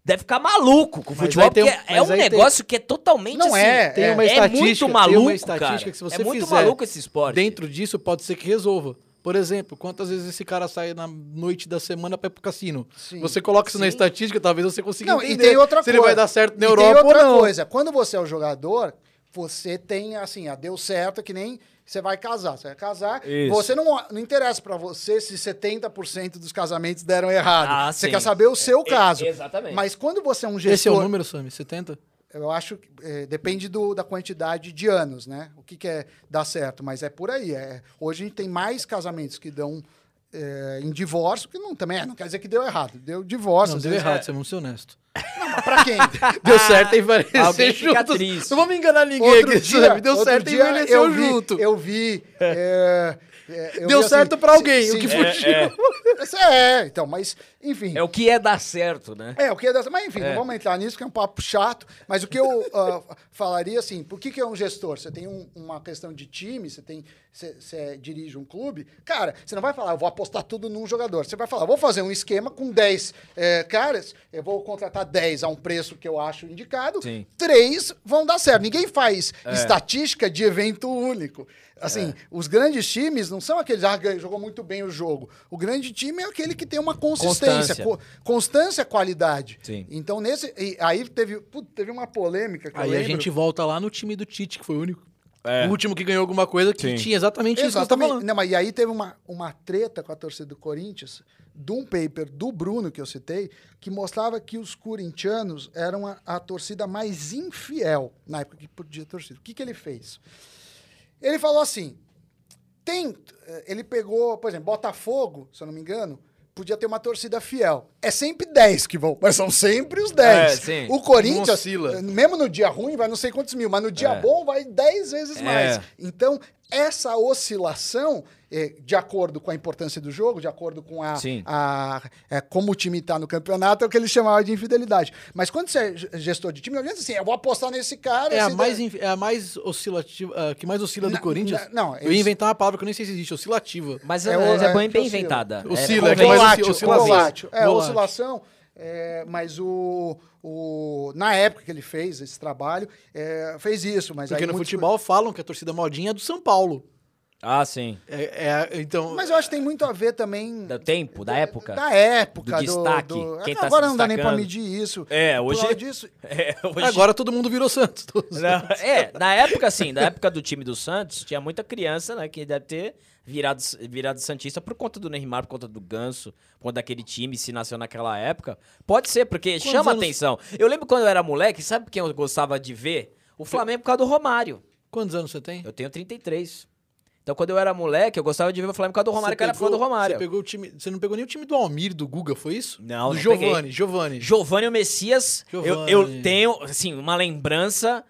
Deve ficar maluco com o futebol, porque um- é um aí tem- negócio que é totalmente Não assim, é, Tem uma é estatística, muito tem maluco, uma estatística cara. que se você é muito fizer maluco esse esporte. Dentro disso pode ser que resolva. Por exemplo, quantas vezes esse cara sai na noite da semana pra ir pro cassino? Sim. Você coloca isso na Sim. estatística, talvez você consiga Não, entender e tem outra se coisa. ele vai dar certo na E Europa tem outra ou não. coisa. Quando você é o jogador, você tem, assim, ah, deu certo, é que nem você vai casar. Você vai casar, Isso. você não, não interessa pra você se 70% dos casamentos deram errado. Ah, você sim. quer saber o seu É, caso. exatamente. Mas quando você é um gestor... Esse é o número, Sami? 70? Eu acho que é, depende do, da quantidade de anos, né? O que, que é dar certo, mas é por aí. É, hoje a gente tem mais casamentos que dão é, em divórcio, que não também é, não quer dizer que deu errado, deu divórcio. Não, deu vezes errado, é- você vamos ser honesto. Mas pra quem? Deu certo e envelheceu alguém fica juntos. triste. Não vamos enganar ninguém Outro aqui, dia. Deu certo e envelheceu vi, junto. Eu vi. é, é, eu Deu vi, certo assim, pra alguém, se- o que fugiu. é. É, então, mas, enfim. É o que é dar certo, né? É, o que é dessa. Mas enfim, É. não vamos entrar nisso, que é um papo chato. Mas o que eu ah, falaria assim: por que, que é um gestor? Você tem um- uma questão de time, você tem. Você, você dirige um clube. Cara, você não vai falar, eu vou apostar tudo num jogador. Você vai falar, vou fazer um esquema com 10 eh, caras, eu vou contratar 10 a um preço que eu acho indicado. Sim. Três vão dar certo. Ninguém faz É. estatística de evento único. Assim, os grandes times não são aqueles, ah, jogou muito bem o jogo. O grande time é aquele que tem uma consistência. Constância. co- constância, qualidade. Sim. Então, nesse. e aí teve, putz, teve uma polêmica que eu Aí a gente volta lá no time do Tite, que foi o único. É. O último que ganhou alguma coisa que Sim. tinha exatamente isso que você tá Exatamente. falando. Não, mas e aí teve uma, uma treta com a torcida do Corinthians, de um paper do Bruno, que eu citei, que mostrava que os corintianos eram a, a torcida mais infiel na época que podia torcida. O que, que ele fez? Ele falou assim: tem. eh, Ele pegou, por exemplo, Botafogo, se eu não me engano, podia ter uma torcida fiel. É sempre 10 que vão, mas são sempre os 10. É. O Corinthians, mesmo no dia ruim, vai não sei quantos mil, mas no dia É. bom vai 10 vezes É. mais. Então, essa oscilação, de acordo com a importância do jogo, de acordo com a, Sim. a- é, como o time está no campeonato, é o que ele chamava de infidelidade. Mas quando você é ge- gestor de time, adianta assim, eu vou apostar nesse cara. É a mais, der- inf- é a mais oscilativa, a que mais oscila do Não, Corinthians. não, não, eu ia eles- inventar uma palavra que eu nem sei se existe, oscilativa. Mas É é, é é, bem, que bem oscila. inventada. Oscila, é, é volátil, oscila- oscila volátil. É, volátil. oscilação. é, mas o, o. Na época que ele fez esse trabalho, é, fez isso. Mas Porque aí no muitos- futebol falam que a torcida modinha é do São Paulo. Ah, sim. É, é, então, Mas eu acho que tem muito a ver também Do tempo, da época. da época. Do destaque, do- quem tá Agora se não dá nem pra medir isso. É, hoje- disso, É, hoje- agora todo mundo virou Santos. Não, é, na época, assim, na época do time do Santos, tinha muita criança, né, que deve ter virado, virado Santista por conta do Neymar, por conta do Ganso, por conta daquele time, se nasceu naquela época. Pode ser, porque chama anos- atenção. Eu lembro quando eu era moleque, sabe quem eu gostava de ver? O Flamengo por causa do Romário. Quantos anos você tem? Eu tenho 33. Então, quando eu era moleque, eu gostava de ver o Flamengo por causa do Romário, que eu era fã do Romário. Você pegou o time. Você não pegou nem o time do Almir, do Guga, foi isso? Não, Do não Giovani, peguei. Giovani. Giovanni Messias, eu, Giovani. eu tenho, assim, uma lembrança,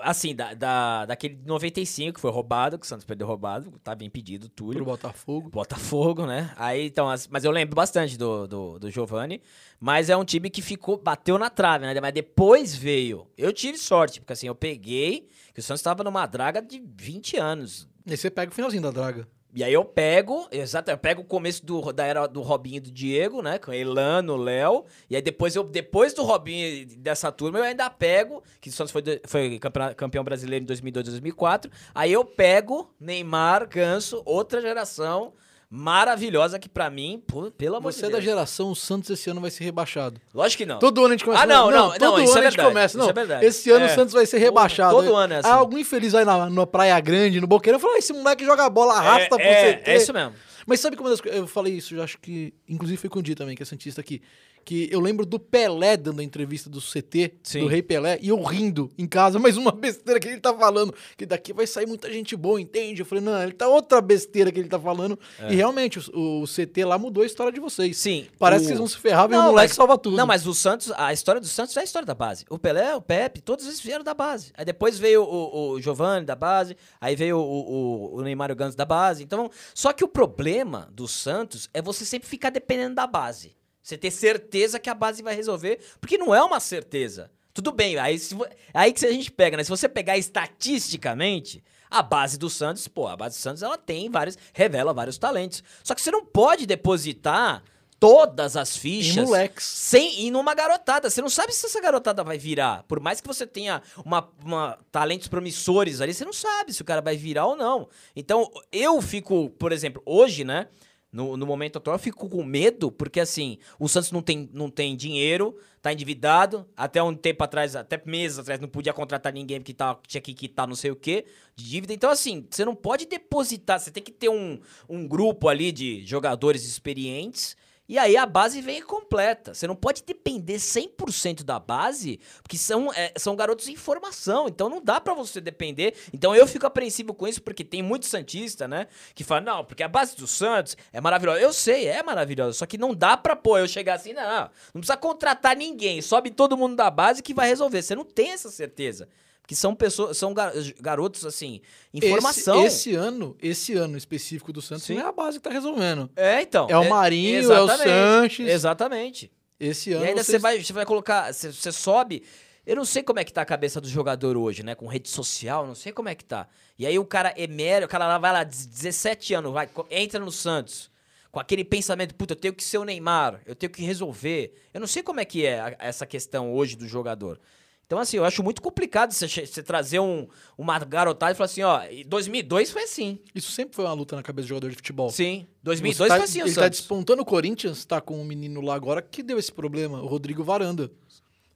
assim, da, da, daquele 95 que foi roubado, que o Santos perdeu roubado, tava impedido, Pro Túlio. Botafogo. Botafogo, né? Aí, então, as- mas eu lembro bastante do, do, do Giovanni, mas é um time que ficou, bateu na trave, né? Mas depois veio. Eu tive sorte, porque assim, eu peguei que o Santos tava numa draga de 20 anos. E você pega o finalzinho da draga. E aí eu pego, exato, eu pego o começo do, da era do Robinho e do Diego, né? Com Elano, Léo. E aí depois eu depois do Robinho e dessa turma, eu ainda pego, que o Santos foi, foi campeão brasileiro em 2002, 2004. Aí eu pego Neymar, Ganso, outra geração maravilhosa que pra mim, pô, pelo amor Você é de da Deus. geração, o Santos esse ano vai ser rebaixado. Lógico que não. Todo ano a gente começa Ah, não, falando, não, todo não, ano é a gente começa. Não, isso é esse ano É. o Santos vai ser rebaixado. Todo ano é assim. Ah, algum infeliz vai na, na Praia Grande, no Boqueirão, falou: "Ah, esse moleque joga bola, arrasta é, pro é, CT. é isso mesmo. Mas sabe como das co- eu falei isso, eu acho que inclusive foi com o Di também, que é santista aqui, que eu lembro do Pelé dando a entrevista do CT, Sim. do Rei Pelé, e eu rindo em casa, mais uma besteira que ele tá falando, que daqui vai sair muita gente boa, entende? Eu falei, não, ele tá outra besteira que ele tá falando. E realmente o, o CT lá mudou a história de vocês. É. Sim. Parece o- que vocês vão se ferrar, vem o moleque mas- salva tudo. Não, mas o Santos, a história do Santos é a história da base. O Pelé, o Pepe, todos eles vieram da base. Aí depois veio o, o Giovanni da base, aí veio o, o, o Neymar Gans da base. Então, só que o problema do Santos é você sempre ficar dependendo da base. Você ter certeza que a base vai resolver, porque não é uma certeza. Tudo bem, aí, se, aí que a gente pega, né? Se você pegar estatisticamente, a base do Santos, pô, a base do Santos ela tem vários, revela vários talentos. Só que você não pode depositar todas as fichas Em moleques. sem ir numa garotada. Você não sabe se essa garotada vai virar. Por mais que você tenha uma, uma- talentos promissores ali, você não sabe se o cara vai virar ou não. Então, eu fico, por exemplo, hoje, né? No, no momento atual, eu fico com medo, porque assim, o Santos não tem, não tem dinheiro, tá endividado. Até um tempo atrás, até meses atrás, não podia contratar ninguém porque tá, tinha que quitar não sei o quê de dívida. Então, assim, você não pode depositar, você tem que ter um, um grupo ali de jogadores experientes e aí a base vem completa. Você não pode depender 100% da base, porque são, é, são garotos em formação, então não dá pra você depender. Então eu fico apreensivo com isso, porque tem muito Santista, né, que fala, não, porque a base do Santos é maravilhosa. Eu sei, é maravilhosa, só que não dá pra, pô, eu chegar assim, não, não precisa contratar ninguém, sobe todo mundo da base que vai resolver. Você não tem essa certeza. Porque são pessoas, são gar- garotos, assim, em Esse-. Esse, ano, esse ano específico do Santos Sim. não é a base que tá resolvendo. É, então. É o Marinho, é o exatamente, Sanches. Exatamente. Esse E ano ainda vocês- você vai, você vai colocar, você, você sobe. Eu não sei como é que tá a cabeça do jogador hoje, né? Com rede social, não sei como é que tá. E aí o cara emera, o cara lá vai lá, 17 anos, vai, entra no Santos. Com aquele pensamento, puta, eu tenho que ser o Neymar, eu tenho que resolver. Eu não sei como é que é a- essa questão hoje do jogador. Então, assim, eu acho muito complicado você, trazer um, uma garotada e falar assim, ó, em 2002 foi assim. Isso sempre foi uma luta na cabeça do jogador de futebol. Sim, 2002 Você tá- foi assim o Ele tá despontando o Corinthians, tá com um menino lá agora que deu esse problema, o Rodrigo Varanda.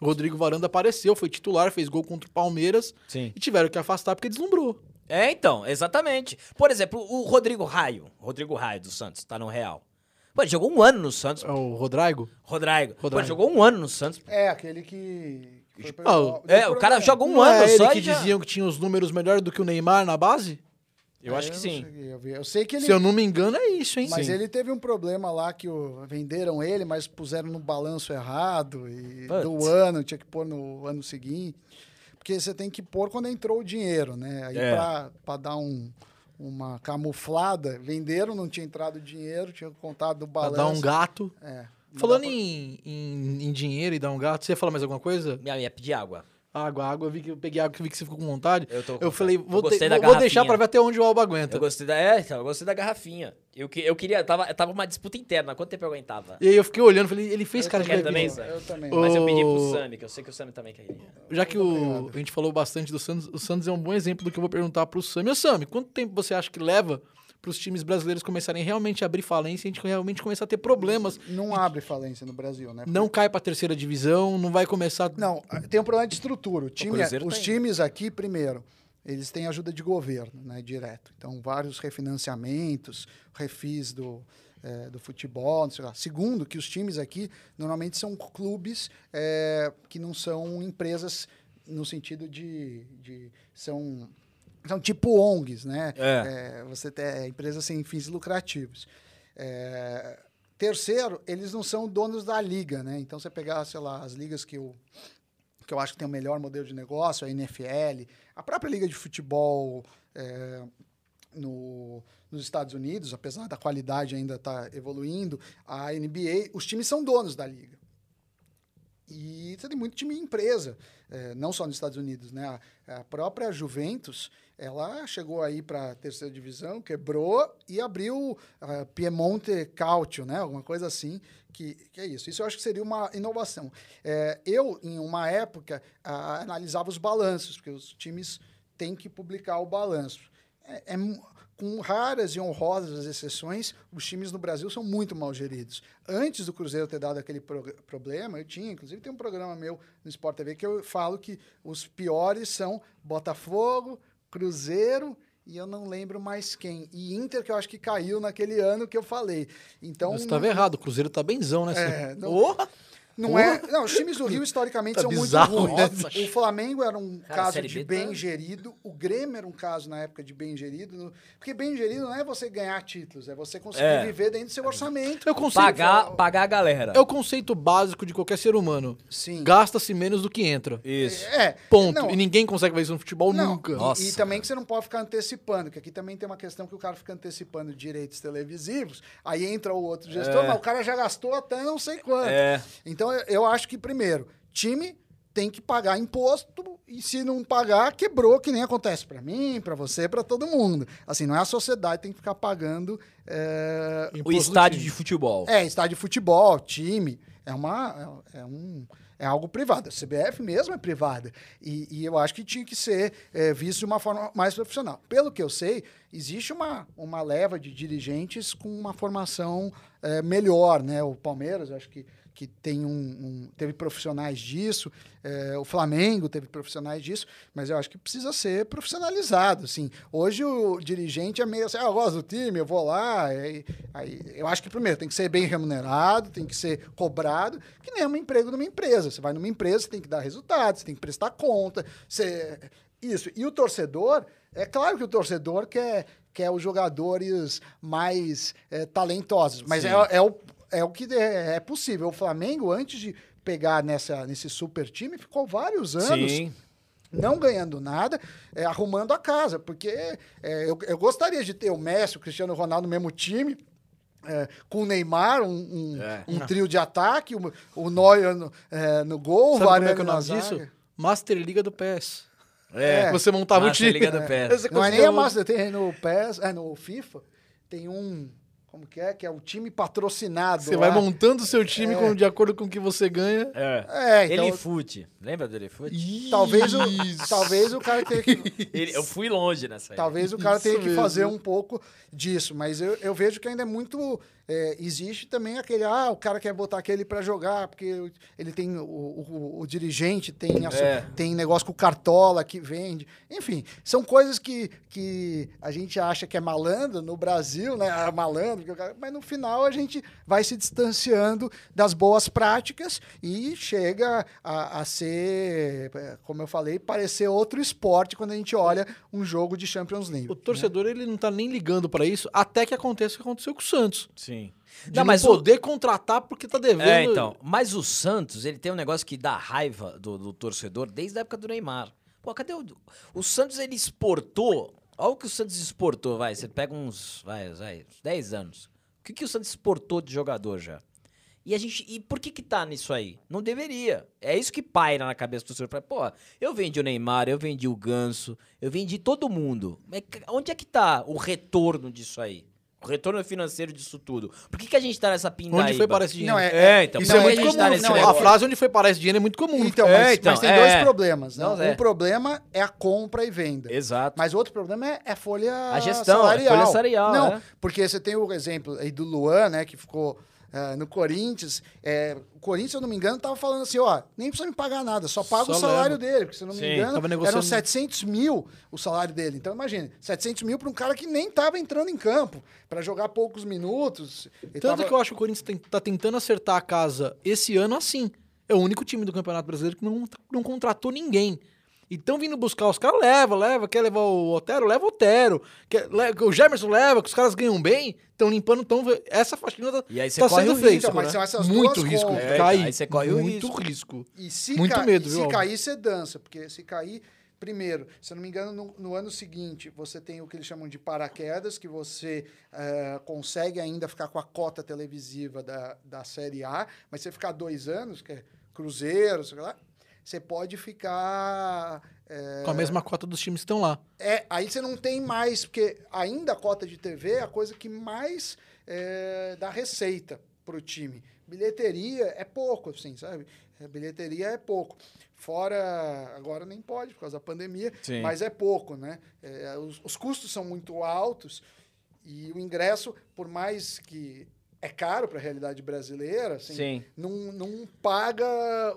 O Rodrigo Varanda apareceu, foi titular, fez gol contra o Palmeiras Sim. e tiveram que afastar porque deslumbrou. É, então, exatamente. Por exemplo, o Rodrigo Raio. Rodrigo Raio do Santos, tá no Real. Pô, ele jogou um ano no Santos. É o Rodrigo? Rodrigo. Pô, Rodrigo. ele jogou um ano no Santos. É, aquele que. Deu É, o cara joga um Não ano é ele só que e já... diziam que tinha os números melhores do que o Neymar na base? Eu acho É, que não sim. cheguei a ver. Eu sei que ele. Se eu não me engano, é isso, hein? Mas Sim. ele teve um problema lá que o- venderam ele, mas puseram no balanço errado. E Putz. do ano, tinha que pôr no ano seguinte. Porque você tem que pôr quando entrou o dinheiro, né? Aí É. pra, pra dar um, uma camuflada, venderam, não tinha entrado dinheiro, tinha contado do Pra balanço. dar um gato. É. Falando pra- em, em, em dinheiro e dar um gato, você ia falar mais alguma coisa? Minha ia pedir água. Água, água, eu vi que eu peguei água, que vi que você ficou com vontade. Eu tô com Eu falei, vou, Eu da vou- deixar pra ver até onde o Alba aguenta. Eu gostei da. É, então, eu gostei da garrafinha. Eu, que- eu queria. Tava, tava uma disputa interna. Quanto tempo eu aguentava? E aí eu fiquei olhando, falei, ele fez Eu cara de bebê. também, Eu também. Mas eu pedi pro Sami, que eu sei que o Sami também queria. Já que o, a gente falou bastante do Santos, o Santos é um bom exemplo do que eu vou perguntar pro Sami. Ô, Sami, quanto tempo você acha que leva pros times brasileiros começarem realmente a abrir falência e a gente realmente começar a ter problemas? Não abre falência no Brasil, né? Não cai pra terceira divisão, não vai começar... Não, tem um problema de estrutura. O time, os tem. times aqui, primeiro, eles têm ajuda de governo, né, direto. Então, vários refinanciamentos, refis do, eh, do futebol, não sei lá. Segundo, que os times aqui normalmente são clubes eh, que não são empresas no sentido de, de são são tipo ONGs, né? É. É, você tem é, empresas sem fins lucrativos. É, terceiro, eles não são donos da liga, né? Então, você pegar, sei lá, as ligas que eu, que eu acho que tem o melhor modelo de negócio, a NFL, a própria liga de futebol é, no, nos Estados Unidos, apesar da qualidade ainda estar evoluindo, a NBA, os times são donos da liga. E você tem muito time empresa, eh, não só nos Estados Unidos, né? A, a própria Juventus, ela chegou aí para a terceira divisão, quebrou e abriu a Piemonte Calcio, né? Alguma coisa assim, que, que é isso. Isso eu acho que seria uma inovação. Eh, eu, em uma época, a- analisava os balanços, porque os times têm que publicar o balanço. É, é com raras e honrosas exceções, os times no Brasil são muito mal geridos. Antes do Cruzeiro ter dado aquele pro- problema, eu tinha, inclusive tem um programa meu no Sport TV que eu falo que os piores são Botafogo, Cruzeiro e eu não lembro mais quem. E Inter, que eu acho que caiu naquele ano que eu falei. Então, Você estava errado, o Cruzeiro tá benzão, né? É, não- Ô! Não é. Não, os times do Rio historicamente Tá são bizarro, muito ruins. nossa. O Flamengo era um Cara, caso de tá- bem gerido. O Grêmio era um caso na época de bem gerido. no- Porque bem gerido não é você ganhar títulos, é você conseguir É. viver dentro do seu orçamento. É conceito, Pagar, pagar a galera. é o conceito básico de qualquer ser humano. Sim. Gasta-se menos do que entra. Isso. É. Ponto. Não, E ninguém consegue fazer isso no futebol não, nunca. e- Nossa, E, também que você não pode ficar antecipando, que aqui também tem uma questão que o cara fica antecipando direitos televisivos, aí entra o outro gestor, mas o cara já gastou até não sei quanto. É. Então eu, eu acho que, primeiro, time tem que pagar imposto e se não pagar, quebrou, que nem acontece para mim, para você, para todo mundo. Assim, não é a sociedade que tem que ficar pagando. É, O estádio de futebol. é estádio de futebol, time. É uma. É, é um. É algo privado. A CBF mesmo é privada. E, e eu acho que tinha que ser é, visto de uma forma mais profissional. Pelo que eu sei, existe uma, uma leva de dirigentes com uma formação é, melhor, né? O Palmeiras, eu acho que, que tem um, um- teve profissionais disso, é, o Flamengo teve profissionais disso, mas eu acho que precisa ser profissionalizado. Assim. Hoje o dirigente é meio assim, ah, eu gosto do time, eu vou lá. Aí, aí, eu acho que primeiro tem que ser bem remunerado, tem que ser cobrado, que nem é um emprego numa empresa. Você vai numa empresa, você tem que dar resultados, você tem que prestar conta. Você... Isso. E o torcedor, é claro que o torcedor quer, quer os jogadores mais eh, talentosos, mas é, é o, é o que é, é possível. O Flamengo, antes de pegar nessa, nesse super time, ficou vários anos Sim. não ganhando nada, é, arrumando a casa, porque é, eu, eu gostaria de ter o Messi, o Cristiano Ronaldo no mesmo time, é, com o Neymar, um, um, É. um trio de ataque, o, o Neuer no, é, no gol, o Sabe como é Varane que o na disso? Master Liga do PES. É. Você montava o Master time. Liga do PES. Você Não é nem a Master, tem no PES, é no FIFA, tem um, como que é, que é o time patrocinado Você lá. vai montando o seu time É. com- de acordo com o que você ganha. É. É, então, Elefute. Lembra do Elefute? talvez o, Isso. talvez o cara tenha que Ele- eu fui longe nessa aí. Talvez o cara Isso tenha que mesmo. fazer um pouco disso, mas eu, eu vejo que ainda é muito. É, existe também aquele, ah, o cara quer botar aquele para jogar, porque ele tem o, o- o dirigente, tem, a É. tem negócio com o cartola que vende. Enfim, são coisas que, que a gente acha que é malandro no Brasil, né? Ah, malandro, mas no final a gente vai se distanciando das boas práticas e chega a, a ser, é, como eu falei, parecer outro esporte quando a gente olha um jogo de Champions League. O torcedor, ele não tá nem ligando pra isso, até que aconteça o que aconteceu com o Santos. Sim. De Não, não, mas o- poder contratar porque tá devendo. É, então. Mas o Santos, ele tem um negócio que dá raiva do, do torcedor desde a época do Neymar. Pô, cadê o. O Santos, ele exportou. Olha o que o Santos exportou, vai. Você pega uns. Vai, vai, uns 10 anos. O que, que o Santos exportou de jogador já? E a gente. E por que que tá nisso aí? Não deveria. É isso que paira na cabeça do torcedor. Pô, eu vendi o Neymar, eu vendi o Ganso, eu vendi todo mundo. Mas onde é que tá o retorno disso aí? O retorno financeiro disso tudo. Por que, que a gente tá nessa pindaíba? Onde foi parar esse dinheiro? Não, é- É, então. Isso é muito a gente comum. tá nesse não, a frase onde foi parar esse dinheiro é muito comum. Então, É, mas, então, mas tem é. dois problemas. Né? Não, é. Um problema é a compra e venda. Exato. Mas outro problema é, é a folha A gestão, salarial. a folha salarial, Não, é. porque você tem o exemplo aí do Luan, né, que ficou ah, no Corinthians. É, o Corinthians, se eu não me engano, tava falando assim, ó, nem precisa me pagar nada, só paga Só o salário leva. dele, porque se eu não me Sim. engano, Tava eram negociando- 700 mil o salário dele. Então, imagine, 700 mil para um cara que nem tava entrando em campo, para jogar poucos minutos. Tanto tava- que eu acho que o Corinthians tem- tá tentando acertar a casa esse ano assim. É o único time do Campeonato Brasileiro que não, não contratou ninguém. Então vindo buscar os caras, leva, leva. Quer levar o Otero? Leva o Otero. Quer, le- o Gemerson leva, que os caras ganham bem. Estão limpando, então essa faxina tá, E aí você tá corre sendo feita. Então, são essas Muito duas risco. É, cair. aí você corre o Muito risco. risco. E se, Muito ca- medo, e viu, se cair, você dança. Porque se cair, primeiro, se eu não me engano, no, no ano seguinte, você tem o que eles chamam de paraquedas, que você eh, consegue ainda ficar com a cota televisiva da, da Série A, mas você ficar dois anos, que é Cruzeiro, sei lá, você pode ficar. eh, Com a mesma cota dos times que estão lá. é, aí você não tem mais, porque ainda a cota de TV é a coisa que mais é, dá receita para o time. Bilheteria é pouco, assim, sabe? É, bilheteria é pouco. Fora, agora nem pode por causa da pandemia, Sim. mas é pouco, né? É, os, os custos são muito altos e o ingresso, por mais que é caro para a realidade brasileira, assim, Sim. Não, não paga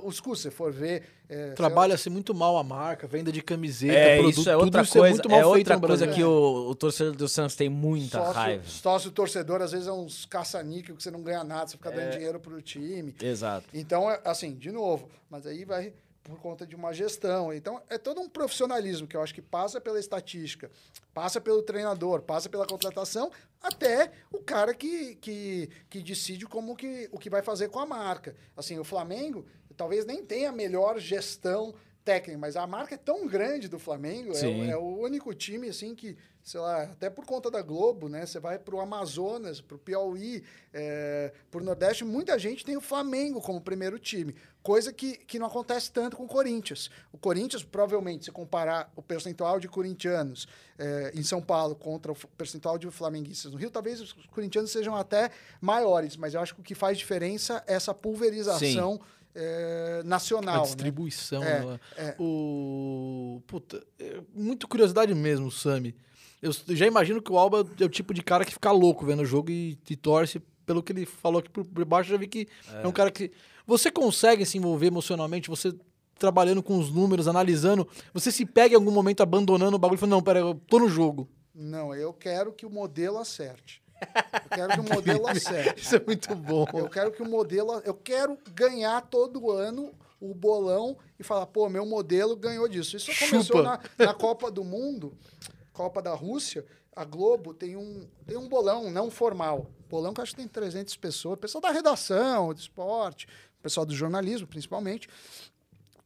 os custos. Se for ver... é, Trabalha-se muito mal a marca, venda de camiseta, É, produto, isso é tudo outra isso é coisa, muito mal é outra coisa Brasil. que o, o torcedor do Santos tem muita sócio, raiva. Sócio torcedor, às vezes, é uns caça-níquel que você não ganha nada, você fica É. dando dinheiro pro time. Exato. Então, é, assim, de novo, mas aí vai por conta de uma gestão. Então, é todo um profissionalismo que eu acho que passa pela estatística, passa pelo treinador, passa pela contratação, até o cara que, que, que decide como que, o que vai fazer com a marca. Assim, o Flamengo talvez nem tenha a melhor gestão técnica, mas a marca é tão grande do Flamengo, é, o- é o único time assim que, sei lá, até por conta da Globo, né? Você vai pro Amazonas, pro Piauí, é, pro Nordeste, muita gente tem o Flamengo como primeiro time, coisa que, que não acontece tanto com o Corinthians. O Corinthians, provavelmente, se comparar o percentual de corintianos é, em São Paulo contra o percentual de flamenguistas no Rio, talvez os corintianos sejam até maiores, mas eu acho que o que faz diferença é essa pulverização é, A nacional. né? distribuição. É, né? é. O. Puta, é muito curiosidade mesmo, Sami. Eu já imagino que o Alba é o tipo de cara que fica louco vendo o jogo e, e torce. Pelo que ele falou aqui por, por baixo, eu já vi que é. um cara que. Você consegue se envolver emocionalmente, você trabalhando com os números, analisando, você se pega em algum momento abandonando o bagulho e falando, não, pera, eu tô no jogo. Não, eu quero que o modelo acerte. Eu quero que o modelo acerte. Isso é muito bom. Eu quero que o modelo. Eu quero ganhar todo ano o bolão e falar, pô, meu modelo ganhou disso. Isso começou na, na Copa do Mundo, Copa da Rússia. A Globo tem um, tem um bolão não formal. Bolão que acho que tem 300 pessoas. Pessoal da redação, do esporte, pessoal do jornalismo, principalmente.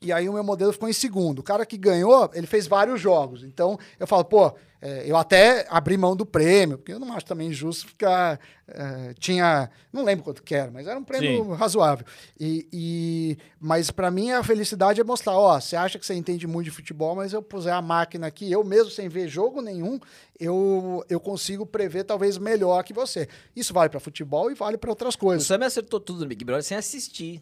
E aí o meu modelo ficou em segundo. O cara que ganhou, ele fez vários jogos. Então, eu falo, pô, é, eu até abri mão do prêmio, porque eu não acho também justo ficar... é, tinha... Não lembro quanto que era, mas era um prêmio Sim. razoável. E, e- mas para mim a felicidade é mostrar, ó, você acha que você entende muito de futebol, mas eu puser a máquina aqui, eu mesmo sem ver jogo nenhum, eu, eu consigo prever talvez melhor que você. Isso vale para futebol e vale para outras O coisas. Sam acertou tudo no Big Brother sem assistir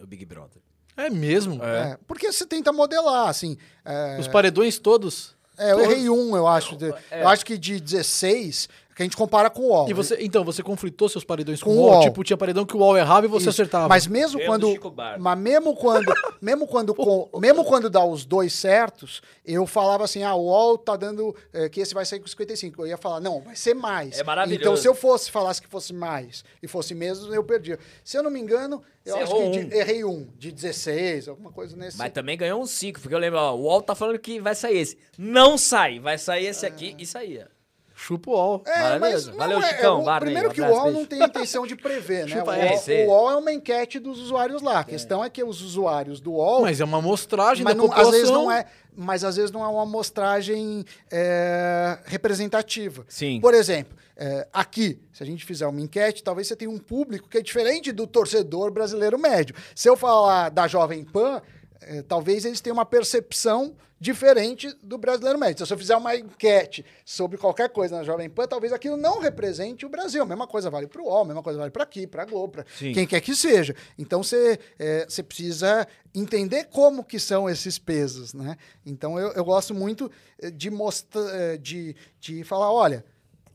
o Big Brother. É mesmo? É, porque você tenta modelar, assim... é, Os paredões todos. É, eu errei um, eu acho. É. Eu acho que de 16, que a gente compara com o UOL. E você, então, você conflitou seus paredões com, Com o o UOL? Tipo, tinha paredão que o UOL errava e você Isso. acertava. Mas mesmo Eu quando. Mas mesmo quando. mesmo quando, com- mesmo quando dá os dois certos, eu falava assim: ah, o UOL tá dando. eh, que esse vai sair com 55. Eu ia falar, não, vai ser mais. É maravilhoso. Então, se eu fosse, falasse que fosse mais e fosse menos, eu perdia. Se eu não me engano, eu Você acho que um. de- errei um, de 16, alguma coisa nesse. Mas também ganhou uns 5, porque eu lembro, ó, o UOL tá falando que vai sair esse. Não sai, vai sair esse aqui e saía. Chupa o UOL. É, Maravilhoso. mas Valeu, não é- Chicão, é, o- Primeiro que o UOL não tem intenção de prever, né? O Chupa UOL, aí, sei. o UOL é uma enquete dos usuários lá. A questão é que os usuários do UOL. Mas é uma amostragem da não- às população. vezes não é, mas às vezes não é uma amostragem é, representativa. Sim. Por exemplo, é, aqui, se a gente fizer uma enquete, talvez você tenha um público que é diferente do torcedor brasileiro médio. Se eu falar da Jovem Pan, é, talvez eles tenham uma percepção diferente do brasileiro médio. Então, se eu fizer uma enquete sobre qualquer coisa na Jovem Pan, talvez aquilo não represente o Brasil. A mesma coisa vale para o UOL, a mesma coisa vale para aqui, para a Globo, para quem quer que seja. Então, você é, precisa entender como que são esses pesos, né? Então, eu, eu gosto muito eh, de mostrar, eh, de, de falar, olha,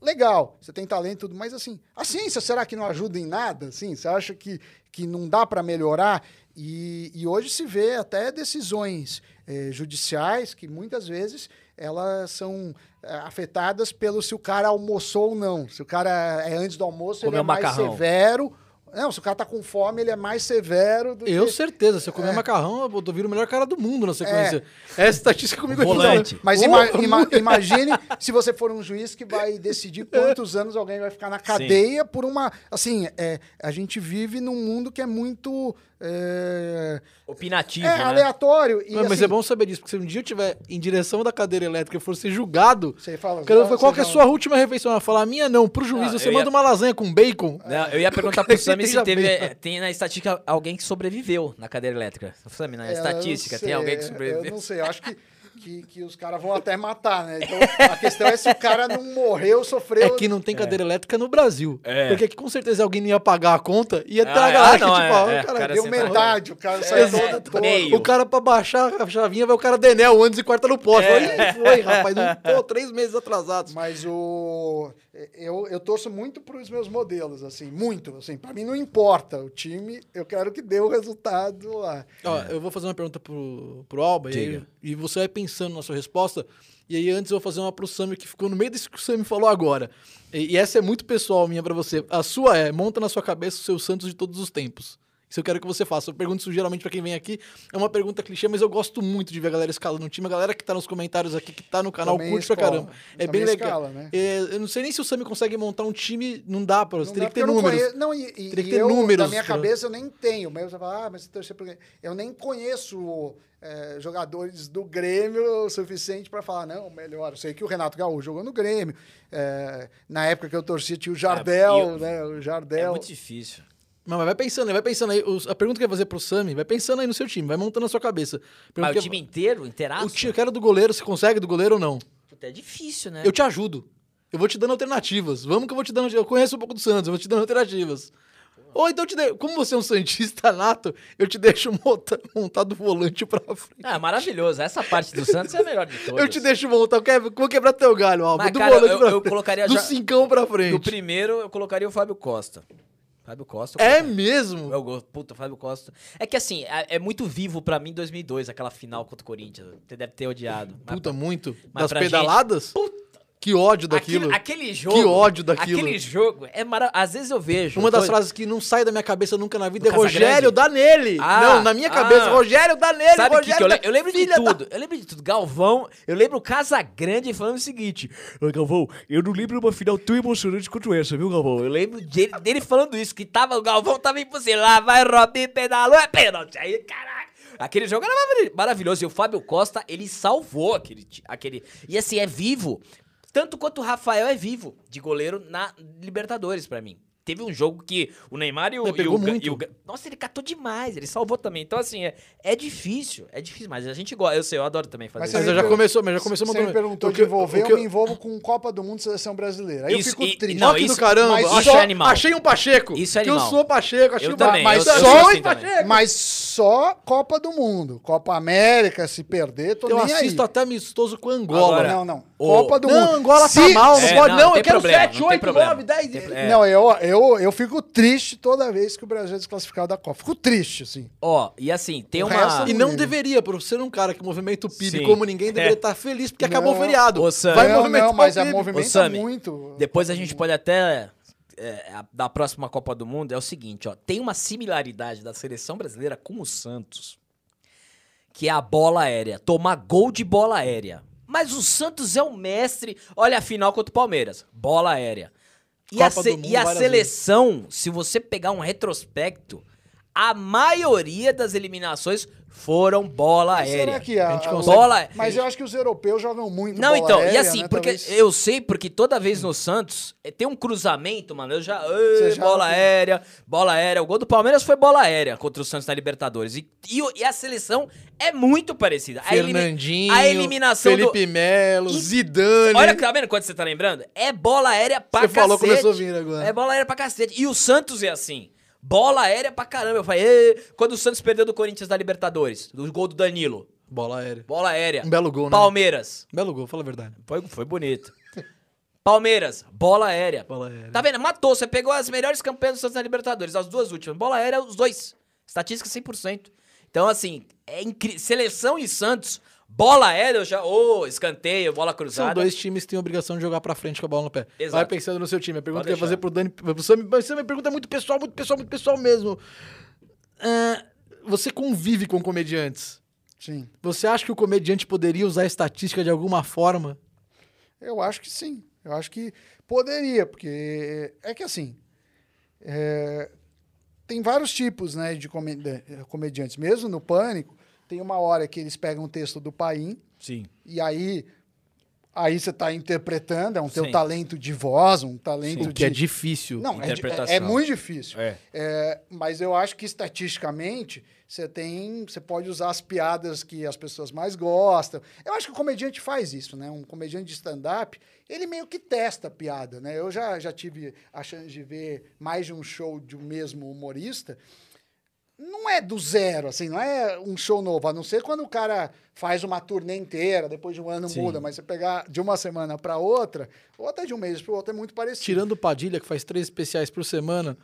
legal, você tem talento e tudo, mas assim, a ciência será que não ajuda em nada? Assim, você acha que, que não dá para melhorar? E, e hoje se vê até decisões eh, judiciais que muitas vezes elas são eh, afetadas pelo se o cara almoçou ou não. Se o cara é antes do almoço, ele Comeu é mais macarrão. severo. Não, se o cara tá com fome, ele é mais severo do Eu, que... certeza. Se eu comer macarrão, eu vou viro o melhor cara do mundo na É. sequência. Essa estatística comigo aqui, Volante. não. Mas ima- ima- imagine se você for um juiz que vai decidir quantos anos alguém vai ficar na cadeia por uma. Assim, é, a gente vive num mundo que é muito. É, Opinativo, é né? aleatório. E, Mas assim, é bom saber disso, porque se um dia eu estiver em direção da cadeira electrica e for ser julgado, Você fala, cara falar, qual que é a sua última refeição? Ela fala, a minha não. Pro juiz, Não, você eu manda ia- uma lasanha com bacon. Não, eu ia perguntar pro que Sami se teve. é, Tem na estatística alguém que sobreviveu na cadeira elétrica. Sami, na É, eu estatística, não tem sei, alguém que Eu sobreviveu? não sei, eu acho que, que, que os caras vão até matar, né? Então a questão é se o cara não morreu, sofreu. É que não tem cadeira elétrica no Brasil. É. Porque aqui com certeza alguém ia pagar a conta e ia Ah, tragar ah, lá. não, que, tipo, é, é, cara, o cara Deu sempre- metade, o cara saiu É, todo todo. O cara pra baixar a chavinha vai o cara Denel antes e quarta no poste. É. Aí foi, rapaz. Não, pô, três meses atrasados. Mas o eu, eu torço muito para os meus modelos, assim, muito, assim, para mim não importa o time, eu quero que dê o resultado lá. Ó, eu vou fazer uma pergunta pro, pro Alba e, aí- e você vai pensando na sua resposta. E aí antes eu vou fazer uma pro Sami que ficou no meio disso que o Sami falou agora. E, e essa é muito pessoal minha pra você. A sua é, monta na sua cabeça o seu Santos de todos os tempos. Isso eu quero que você faça. Eu pergunto isso geralmente pra quem vem aqui. É uma pergunta clichê, mas eu gosto muito de ver a galera escalando o time. A galera que tá nos comentários aqui, que tá no canal, Também curte pra escola. caramba. É Também bem legal. escala, né? É, eu não sei nem se o Sami consegue montar um time. Não dá pra você. Teria que ter porque eu não números. conheço- Não, e, e- Teria que ter eu, números Na minha pra- cabeça eu nem tenho, mas você fala, ah, mas você Grêmio. Eu nem conheço é, jogadores do Grêmio o suficiente para falar, não, melhor. Eu sei que o Renato Gaúcho jogou no Grêmio. é, na época que eu torcia tinha o Jardel, Ah, e eu- né? O É Jardel. muito difícil. Não, mas vai pensando aí, vai pensando aí. Os- a pergunta que eu ia fazer pro Sami, vai pensando aí no seu time, vai montando na sua cabeça. Pergunta Mas que o eu- time inteiro, inteiraço? O time, eu quero do goleiro, você consegue do goleiro ou não? Puta, é difícil, né? Eu te ajudo. Eu vou te dando alternativas. Vamos que eu vou te dando. Eu conheço um pouco do Santos, eu vou te dando alternativas. Ou então, eu te de... como você é um Santista nato, eu te deixo monta... montar do volante pra frente. Ah, maravilhoso. Essa parte do Santos é a melhor de todas. Eu te deixo montar. Eu quero- Vou quebrar teu galho, Alba. Mas, Do cara, volante eu- pra eu frente. colocaria Do já- cincão pra No frente. primeiro, eu colocaria o Fábio Costa. Fábio Costa. É colocaria. mesmo? Eu gosto. Puta, Fábio Costa. É que assim, é, é muito vivo pra mim 2002, aquela final contra o Corinthians. Você deve ter odiado. Mas Puta, muito. mas Das pedaladas? Que ódio daquilo. Aquele, aquele jogo. Que ódio daquilo. Aquele jogo é maravilhoso. Às vezes eu vejo. Uma das tô- frases que não sai da minha cabeça nunca na vida é Rogério, dá nele. Ah, não, na minha cabeça, ah. Rogério, dá nele, Sabe que, Rogério. que eu, le- eu lembro de filha da- tudo. Eu lembro de tudo. Galvão, eu lembro o Casagrande falando o seguinte: "Ô, Galvão, eu não lembro uma final tão emocionante quanto essa, viu, Galvão? Eu lembro dele, dele falando isso, que tava, o Galvão tava impossível. Lá vai Robin, pedalou, é pênalti. Aí, caraca. Aquele jogo era marav- maravilhoso. E o Fábio Costa, ele salvou aquele. aquele e assim, é vivo. Tanto quanto o Rafael é vivo de goleiro na Libertadores, pra mim. Teve um jogo que o Neymar e o. Ele e pegou o e o Nossa, ele catou demais, ele salvou também. Então, assim, é, é difícil, é difícil, mas a gente gosta. Eu sei, eu adoro também fazer Mas isso. Mas Você já me começou, mas já começou Você me mandando- perguntou de que- envolver, eu eu- me envolvo com Copa do Mundo Seleção Brasileira. Aí Isso, eu fico e- triste. não, isso- do caramba. mas achei, isso é animal. achei um Pacheco. Isso é Que animal. eu sou Pacheco, achei Eu um também, mas eu, eu só sou Só assim. Pacheco. Mas só Copa do Mundo. Copa América, se perder, tô Eu nem assisto aí. até amistoso com Angola. Agora, não, não. Copa do não, Mundo. Angola Se- tá mal, não É, pode. não, Não, tem eu quero problema, 7, não tem 8, problema. 9, 10. Tem- é. Não, eu, eu, eu fico triste toda vez que o Brasil é desclassificado da Copa. Fico triste, assim. Ó, e assim, tem O uma. resto E não ligo. deveria, por ser um cara que movimenta o PIB Sim. como ninguém, deveria É. estar feliz porque Não. acabou o feriado. Ô, Sam. Vai não, movimentar não, mas o é PIB. movimenta Ô, Sami, muito. Depois a gente pode até. é, da próxima Copa do Mundo é o seguinte, ó. Tem uma similaridade da seleção brasileira com o Santos, que é a bola aérea. Tomar gol de bola aérea. Mas o Santos é o mestre. Olha a final contra o Palmeiras. Bola aérea. E Copa a, se- e a seleção, se você pegar um retrospecto, a maioria das eliminações foram bola aérea. Será que a, A gente consegue- Bola- Mas eu acho que os europeus jogam muito Não, então, e aérea, assim, né? porque Talvez- eu sei, porque toda vez no Santos eh, tem um cruzamento, mano. Eu já. Ê, já- bola aérea, bola aérea. O gol do Palmeiras foi bola aérea contra o Santos na Libertadores. E, e, e a seleção é muito parecida. A elimi- Fernandinho, a eliminação Felipe Melo, E- Zidane. Olha, tá vendo quando você tá lembrando? É bola aérea pra Você cacete. falou, começou a vir agora. É bola aérea pra cacete. E o Santos é assim. Bola aérea pra caramba. Eu falei, "Ê", quando o Santos perdeu do Corinthians da Libertadores, do gol do Danilo. Bola aérea. Bola aérea. Um belo gol, né? Palmeiras. Belo gol, fala a verdade. Foi, foi bonito. Palmeiras, bola aérea. Bola aérea. Tá vendo? Matou. Você pegou as melhores campanhas do Santos na Libertadores, as duas últimas. Bola aérea, os dois. Estatística 100%. Então, assim, é incrível. Seleção e Santos, bola aérea, eu já. Ô, escanteio, bola cruzada. São dois times que têm a obrigação de jogar pra frente com a bola no pé. Exato. Vai pensando no seu time. A pergunta Pode que eu ia fazer pro Dani. Você me, você me pergunta muito pessoal, muito pessoal, muito pessoal mesmo. Ah, você convive com comediantes. Sim, Você acha que o comediante poderia usar a estatística de alguma forma? eu acho que sim. Eu acho que poderia, porque é que assim. é, tem vários tipos né, de comedi- comediantes. Mesmo no Pânico, tem uma hora que eles pegam um texto do Paim Sim. e aí. Aí você está interpretando, é um teu Sim. talento de voz, um talento O de. que é difícil. Não, é, é- Interpretação. é muito difícil. É. É, mas eu acho que estatisticamente você tem, você pode usar as piadas que as pessoas mais gostam. Eu acho que o comediante faz isso, né? Um comediante de stand-up, ele meio que testa a piada, né? Eu já, já tive a chance de ver mais de um show de um mesmo humorista. Não é do zero, assim, não é um show novo, a não ser quando o cara faz uma turnê inteira, depois de um ano Sim. muda, mas você pegar de uma semana para outra, ou até de um mês para outro, é muito parecido. Tirando o Padilha, que faz três especiais por semana,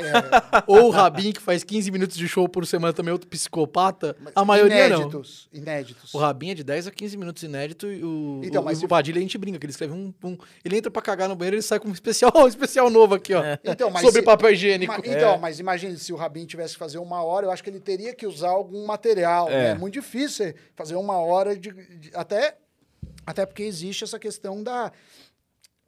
É, ou o Rabin, que faz 15 minutos de show por semana, também outro psicopata, a maioria não. inéditos, Inéditos. O Rabin é de 10 a 15 minutos inédito e o, Então, o, mas o se- Padilha a gente brinca, que ele escreve um, um- Ele entra pra cagar no banheiro ele sai com um especial, um especial novo aqui, ó. Então, mas sobre se- papel higiênico. Ma- então, É. mas imagine se o Rabin tivesse que fazer uma hora, eu acho que ele teria que usar algum material. É. né? É muito difícil fazer uma hora de, de- até até porque existe essa questão da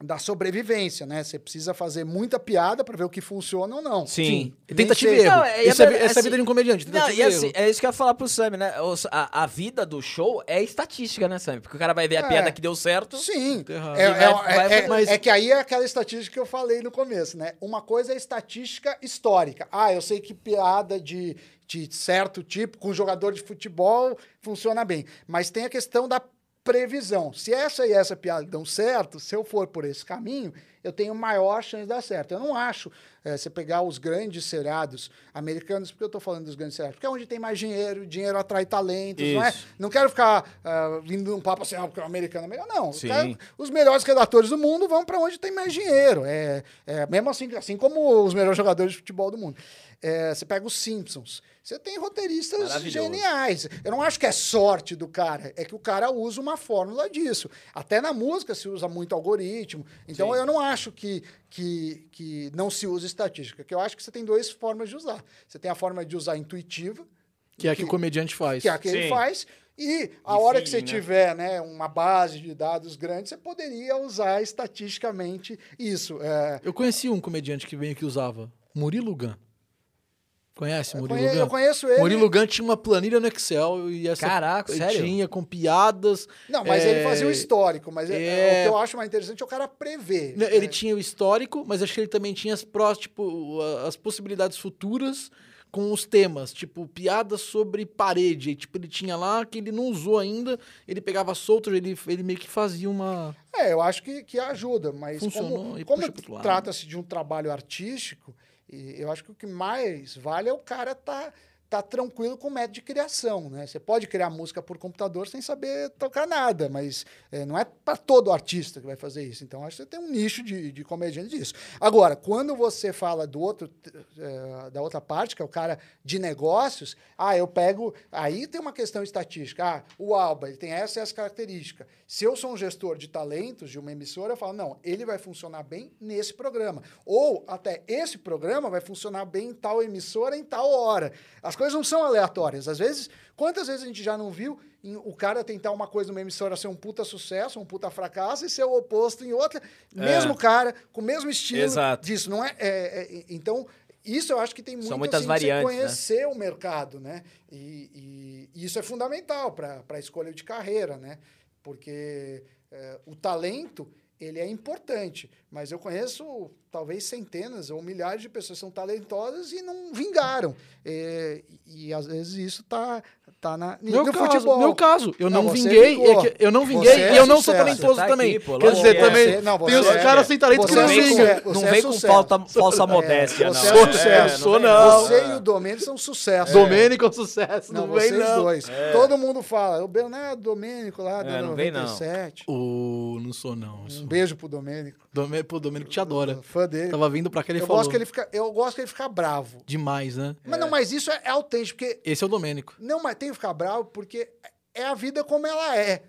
da sobrevivência, né? Você precisa fazer muita piada para ver o que funciona ou não. Sim. E Tentativa e erro. Não, é- Isso é, é- essa é a assim- vida de um comediante. Não, e assim, erro. é isso que eu ia falar pro Sam, né? A, a vida do show é estatística, né, Sam? Porque o cara vai ver a É. piada que deu certo. Sim. É, vai- é- vai- é- mas- é que aí é aquela estatística que eu falei no começo, né? Uma coisa é estatística histórica. Ah, eu sei que piada de, de certo tipo com jogador de futebol funciona bem. Mas tem a questão da previsão. Se essa e essa piada dão certo, se eu for por esse caminho, eu tenho maior chance de dar certo. Eu não acho, eh, você pegar os grandes seriados americanos, porque eu estou falando dos grandes seriados, porque é onde tem mais dinheiro, dinheiro atrai talentos, não é? Isso. Não quero ficar ah, vindo num papo assim, ah, porque o americano é melhor. Não, quero- os melhores redatores do mundo vão para onde tem mais dinheiro. É, é mesmo assim, assim como os melhores jogadores de futebol do mundo. É, você pega os Simpsons. Você tem roteiristas geniais. Eu não acho que é sorte do cara, é que o cara usa uma fórmula disso. Até na música se usa muito algoritmo. Então Sim. eu não acho que, que, que não se usa estatística. Que eu acho que você tem duas formas de usar. Você tem a forma de usar intuitiva, Que é a que o comediante faz. que é a que ele Sim. faz. E a E hora que você né? tiver né, uma base de dados grande, você poderia usar estatisticamente isso. É, Eu conheci um comediante que veio que usava. Murilo Gun. Conhece eu, Murilo Gun? eu conheço ele. Murilo Gun tinha uma planilha no Excel e essa Caraca, sério? tinha com piadas. Não, mas é, ele fazia o histórico. Mas é- é- o que eu acho mais interessante é o cara prever. né, Ele né? tinha o histórico, mas acho que ele também tinha as prós, tipo, as possibilidades futuras com os temas, tipo, piadas sobre parede. E, tipo, ele tinha lá que ele não usou ainda, ele pegava solto, ele, ele meio que fazia uma. É, eu acho que, que ajuda, mas Funcionou como, como trata-se de um trabalho artístico, e eu acho que o que mais vale é o cara tá, tá tranquilo com o método de criação, né? Você pode criar música por computador sem saber tocar nada, mas é, não é para todo artista que vai fazer isso. Então, acho que você tem um nicho de, de comediante disso. Agora, quando você fala do outro, eh, da outra parte, que é o cara de negócios, ah, eu pego... Aí tem uma questão estatística. Ah, o Alba, ele tem essa e essa característica. Se eu sou um gestor de talentos de uma emissora, eu falo, não, ele vai funcionar bem nesse programa. Ou até esse programa vai funcionar bem em tal emissora em tal hora. As coisas não são aleatórias. Às vezes, quantas vezes a gente já não viu em- o cara tentar uma coisa numa emissora ser um puta sucesso, um puta fracasso, e ser o oposto em outra. Mesmo cara, com o mesmo estilo Exato. disso, não é? é- é- então, isso eu acho que tem muito São muitas assim, variantes, né? conhecer o mercado, né? E, e- e isso é fundamental para a escolha de carreira, né? Porque é, o talento ele é importante, mas eu conheço talvez centenas ou milhares de pessoas que são talentosas e não vingaram. É, e, às vezes isso tá, tá na, Meu no caso, futebol. meu caso, eu não, Não, vinguei, é que eu não vinguei é e eu não sou talentoso tá também. aqui, pô, Quer dizer, que é. também Você- não, tem os é- caras sem talento que você não é Não vem sucesso. vingam. não é vem com falta, falsa modéstia, você não. é sucesso. sou não. Você e o Domênico são sucesso. Domênico é um sucesso, não, vem não. dois. Todo mundo fala, o Bernardo Domênico lá, É, do não vem, não. 97. O, não sou não. Um beijo pro Domênico. Domê- Pô, o Domênico te adora. Fã dele. Tava vindo pra cá, ele eu, falou. gosto que ele fica, eu gosto que ele fica bravo. Demais, né? Mas não, mas isso é, é autêntico, porque. Esse é o Domênico. Não, mas tem que ficar bravo porque é a vida como ela é.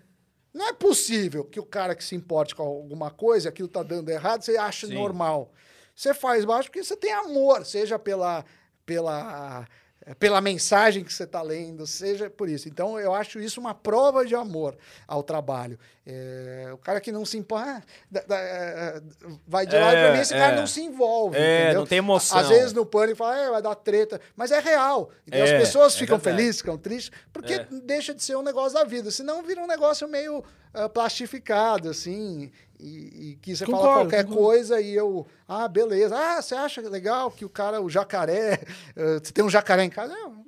Não é possível que o cara que se importe com alguma coisa, aquilo tá dando errado, você acha Sim. normal. Você faz baixo porque você tem amor, seja pela, pela, pela mensagem que você está lendo, seja por isso. Então, eu acho isso uma prova de amor ao trabalho. É, o cara que não se importa, ah, da- é, vai de lado É, para mim, esse cara é. não se envolve. É, entendeu? não tem emoção. Às vezes no pânico fala, é, vai dar treta, mas é real. Então, É, as pessoas é ficam felizes, ficam tristes, porque É. deixa de ser um negócio da vida. Senão vira um negócio meio ah, plastificado, assim, e, e que você fala Concordo, qualquer concordo. coisa e eu, ah, beleza. Ah, você acha legal que o cara, o jacaré, ah, você tem um jacaré em casa? Não,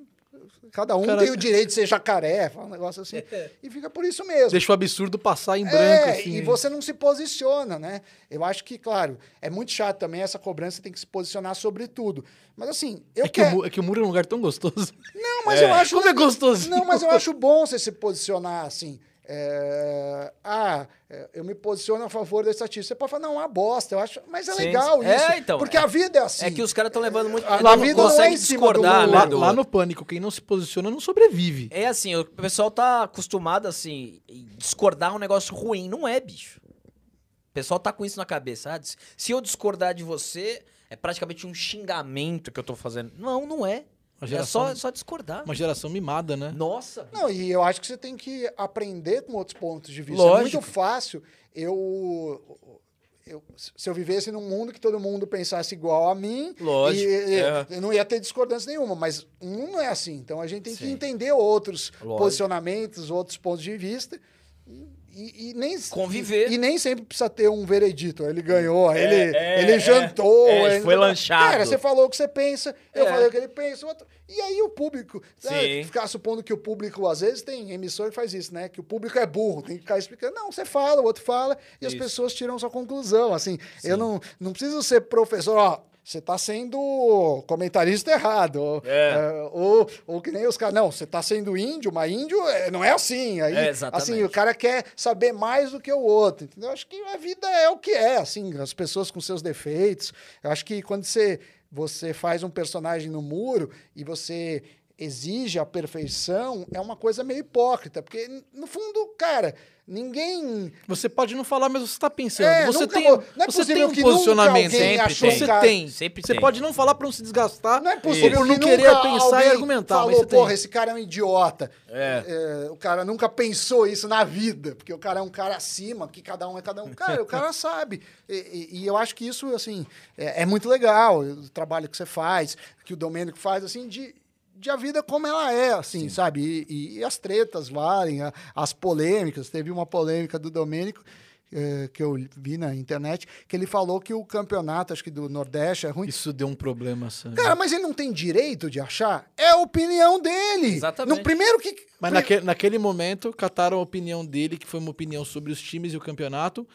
cada um tem o direito de ser jacaré, fala um negócio assim. e fica por isso mesmo. Deixa o absurdo passar em branco, É, assim. e você não se posiciona, né? Eu acho que, claro, é muito chato também essa cobrança, tem que se posicionar sobre tudo. Mas assim, eu É que, o, quero... mu- é que o muro é um lugar tão gostoso. Não, mas É. eu acho. Como é gostosinho. Não, mas eu acho bom você se posicionar assim. É, Ah, é, eu me posiciono a favor da estatística. Você pode falar, não, é uma bosta, eu acho. Mas é Sim, legal é, isso. então, porque é- a vida é assim. É que os caras estão levando muito. A- não a vida não é em cima discordar, né, Lá, do- lá no pânico, quem não se posiciona não sobrevive. É assim, o pessoal tá acostumado assim, discordar é um negócio ruim. Não é, bicho. O pessoal tá com isso na cabeça. Ah, se- se eu discordar de você, é praticamente um xingamento que eu tô fazendo. Não, não é. É geração- só, é só discordar. Uma geração mimada, né? Nossa. Não, e eu acho que você tem que aprender com outros pontos de vista. Lógico. É muito fácil eu, eu- Se eu vivesse num mundo que todo mundo pensasse igual a mim, Lógico, e, é. eu não ia ter discordância nenhuma, mas um não é assim. Então a gente tem que Sim. entender outros Lógico. posicionamentos, outros pontos de vista. E, e nem, Conviver. E, e nem sempre precisa ter um veredito. Ele ganhou, É, ele, é, ele é. jantou. É, ele- foi lanchado. Cara, você falou o que você pensa, eu É. falei o que ele pensa. o Outro... E aí o público. né, Sim. Ficar supondo que o público, às vezes, tem emissor que faz isso, né? Que o público é burro, tem que ficar explicando. Não, você fala, o outro fala, e as Isso. pessoas tiram sua conclusão. Assim, eu não, não preciso ser professor, ó. Você está sendo comentarista errado. Ou, É. é, ou, ou que nem os caras. Não, você está sendo índio, mas índio é, não é assim. Aí, É, exatamente. assim, o cara quer saber mais do que o outro. Entendeu? Acho que a vida é o que é, assim, as pessoas com seus defeitos. Eu acho que quando você, você faz um personagem no muro e você exige a perfeição, é uma coisa meio hipócrita. Porque, no fundo, cara, ninguém. Você pode não falar, mas você tá pensando. É, você nunca tem, vou- não é você tem um posicionamento. Sempre achou tem. Você cara- tem. Sempre você tem. pode não falar pra não se desgastar. Não é possível Por não que querer nunca pensar e argumentar. Falou, mas você tem. porra, esse cara é um idiota. É. É, o cara nunca pensou isso na vida, porque o cara é um cara acima, que cada um é cada um. Cara, o cara sabe. E, e- e eu acho que isso, assim, é, é muito legal, o trabalho que você faz, que o Domênico faz, assim, de, de a vida como ela é, assim, sabe? E, e- as tretas valem, a- as polêmicas. Teve uma polêmica do Domênico, eh, que eu vi na internet, que ele falou que o campeonato, acho que do Nordeste, é ruim. Isso deu um problema, Sandro. Cara, mas ele não tem direito de achar? É a opinião dele. Exatamente. No primeiro que. Mas naquele, naquele momento, cataram a opinião dele, que foi uma opinião sobre os times e o campeonato,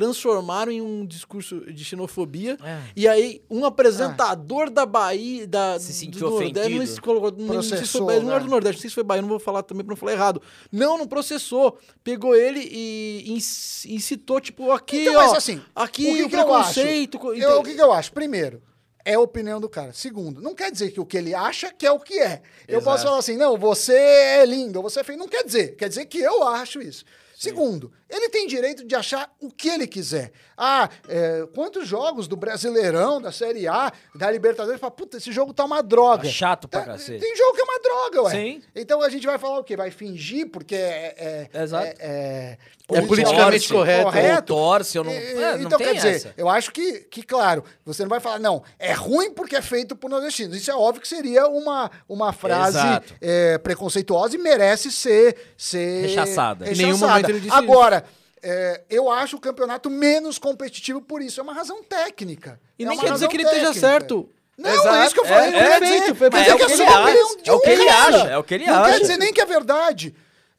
transformaram em um discurso de xenofobia. É. E aí, um apresentador da Bahia, da, Se do sentiu Nordeste, ofendido. não, se colocou, não, não sei se Processou, foi, não era né? do Nordeste, não sei se foi Bahia, não vou falar também pra não falar errado. Não, não processou. Pegou ele e inc- incitou, tipo, aqui, Então, ó, mas assim, aqui o que o que eu acho? preconceito. co- Eu- o que, que eu acho? Primeiro, é a opinião do cara. Segundo, não quer dizer que o que ele acha que é o que é. Eu Exato. posso falar assim, não, você é lindo, você é feio. Não quer dizer. Quer dizer que eu acho isso. Segundo, ele tem direito de achar o que ele quiser. Ah, é, quantos jogos do Brasileirão, da Série A, da Libertadores, fala, puta, esse jogo tá uma droga. Tá chato pra Tá- cacete. Tem jogo que é uma droga, ué. Sim. Então a gente vai falar o quê? Vai fingir porque é... é Exato. É, é, É politicamente correto. Ou torce, eu não. É, é, não então, tem quer dizer, essa. eu acho que, que, claro, você não vai falar, não, é ruim porque é feito por nordestinos. Isso é óbvio que seria uma, uma frase é, preconceituosa e merece ser, ser Rechaçada. Em nenhum momento ele disse Agora, é, eu acho o campeonato menos competitivo por isso. É uma razão técnica. E É nem quer dizer que ele esteja técnica. certo. Não, Exato. é isso que eu É, falei. não é, quer dizer, foi quer é dizer o que é ele acha, é o que ele acha, é o que ele Não quer acha. dizer nem que é verdade.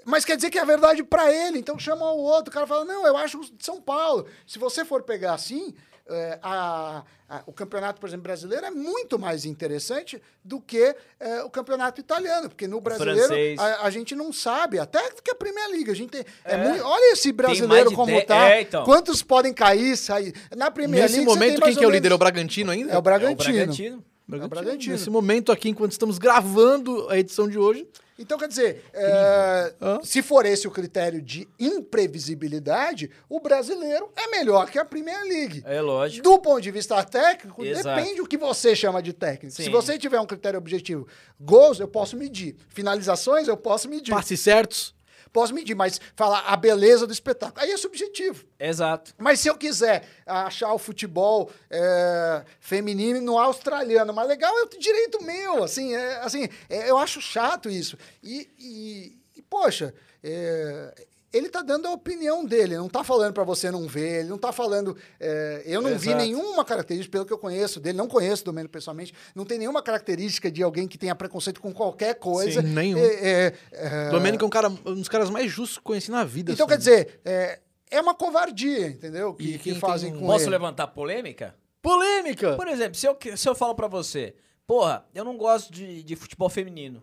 Mas quer dizer que é verdade pra ele. Então chama o outro. O cara fala, não, eu acho de São Paulo. Se você for pegar assim, é, a- a- o campeonato, por exemplo, brasileiro é muito mais interessante do que é, o campeonato italiano. Porque no brasileiro a, a gente não sabe, até que a Primeira Liga. A gente tem, é É. muito- olha esse brasileiro como dez- tá. é, então. Quantos podem cair, sair. Na Primeira Nesse Liga. você tem momento, mais quem que é o líder? É o Bragantino ainda? É o É o Bragantino. Bragantino. É Bragantino. Nesse momento aqui, enquanto estamos gravando a edição de hoje, Então, quer dizer, é, se for esse o critério de imprevisibilidade, o brasileiro é melhor que a Premier League. É lógico. Do ponto de vista técnico, Exato. depende o que você chama de técnico. Se Sim. você tiver um critério objetivo, gols, eu posso medir. Finalizações, eu posso medir. passes certos. Posso medir, mas falar a beleza do espetáculo. Aí é subjetivo. Exato. Mas se eu quiser achar o futebol é, feminino australiano mais legal, é o direito meu. Assim, é, assim é, eu acho chato isso. E, e- e, poxa, é, ele tá dando a opinião dele, não tá falando para você não ver, ele não tá falando. é, eu não vi Exato. nenhuma característica, pelo que eu conheço dele, não conheço o Domênio pessoalmente, não tem nenhuma característica de alguém que tenha preconceito com qualquer coisa. Sim, nenhum. É, é, é, Domênico é um, cara, um dos caras mais justos que eu conheci na vida. então, assim. quer dizer, é, é uma covardia, entendeu? Que, que fazem tem com Posso ele. levantar polêmica? Polêmica! Por exemplo, se eu, se eu falo pra você, porra, eu não gosto de, de futebol feminino.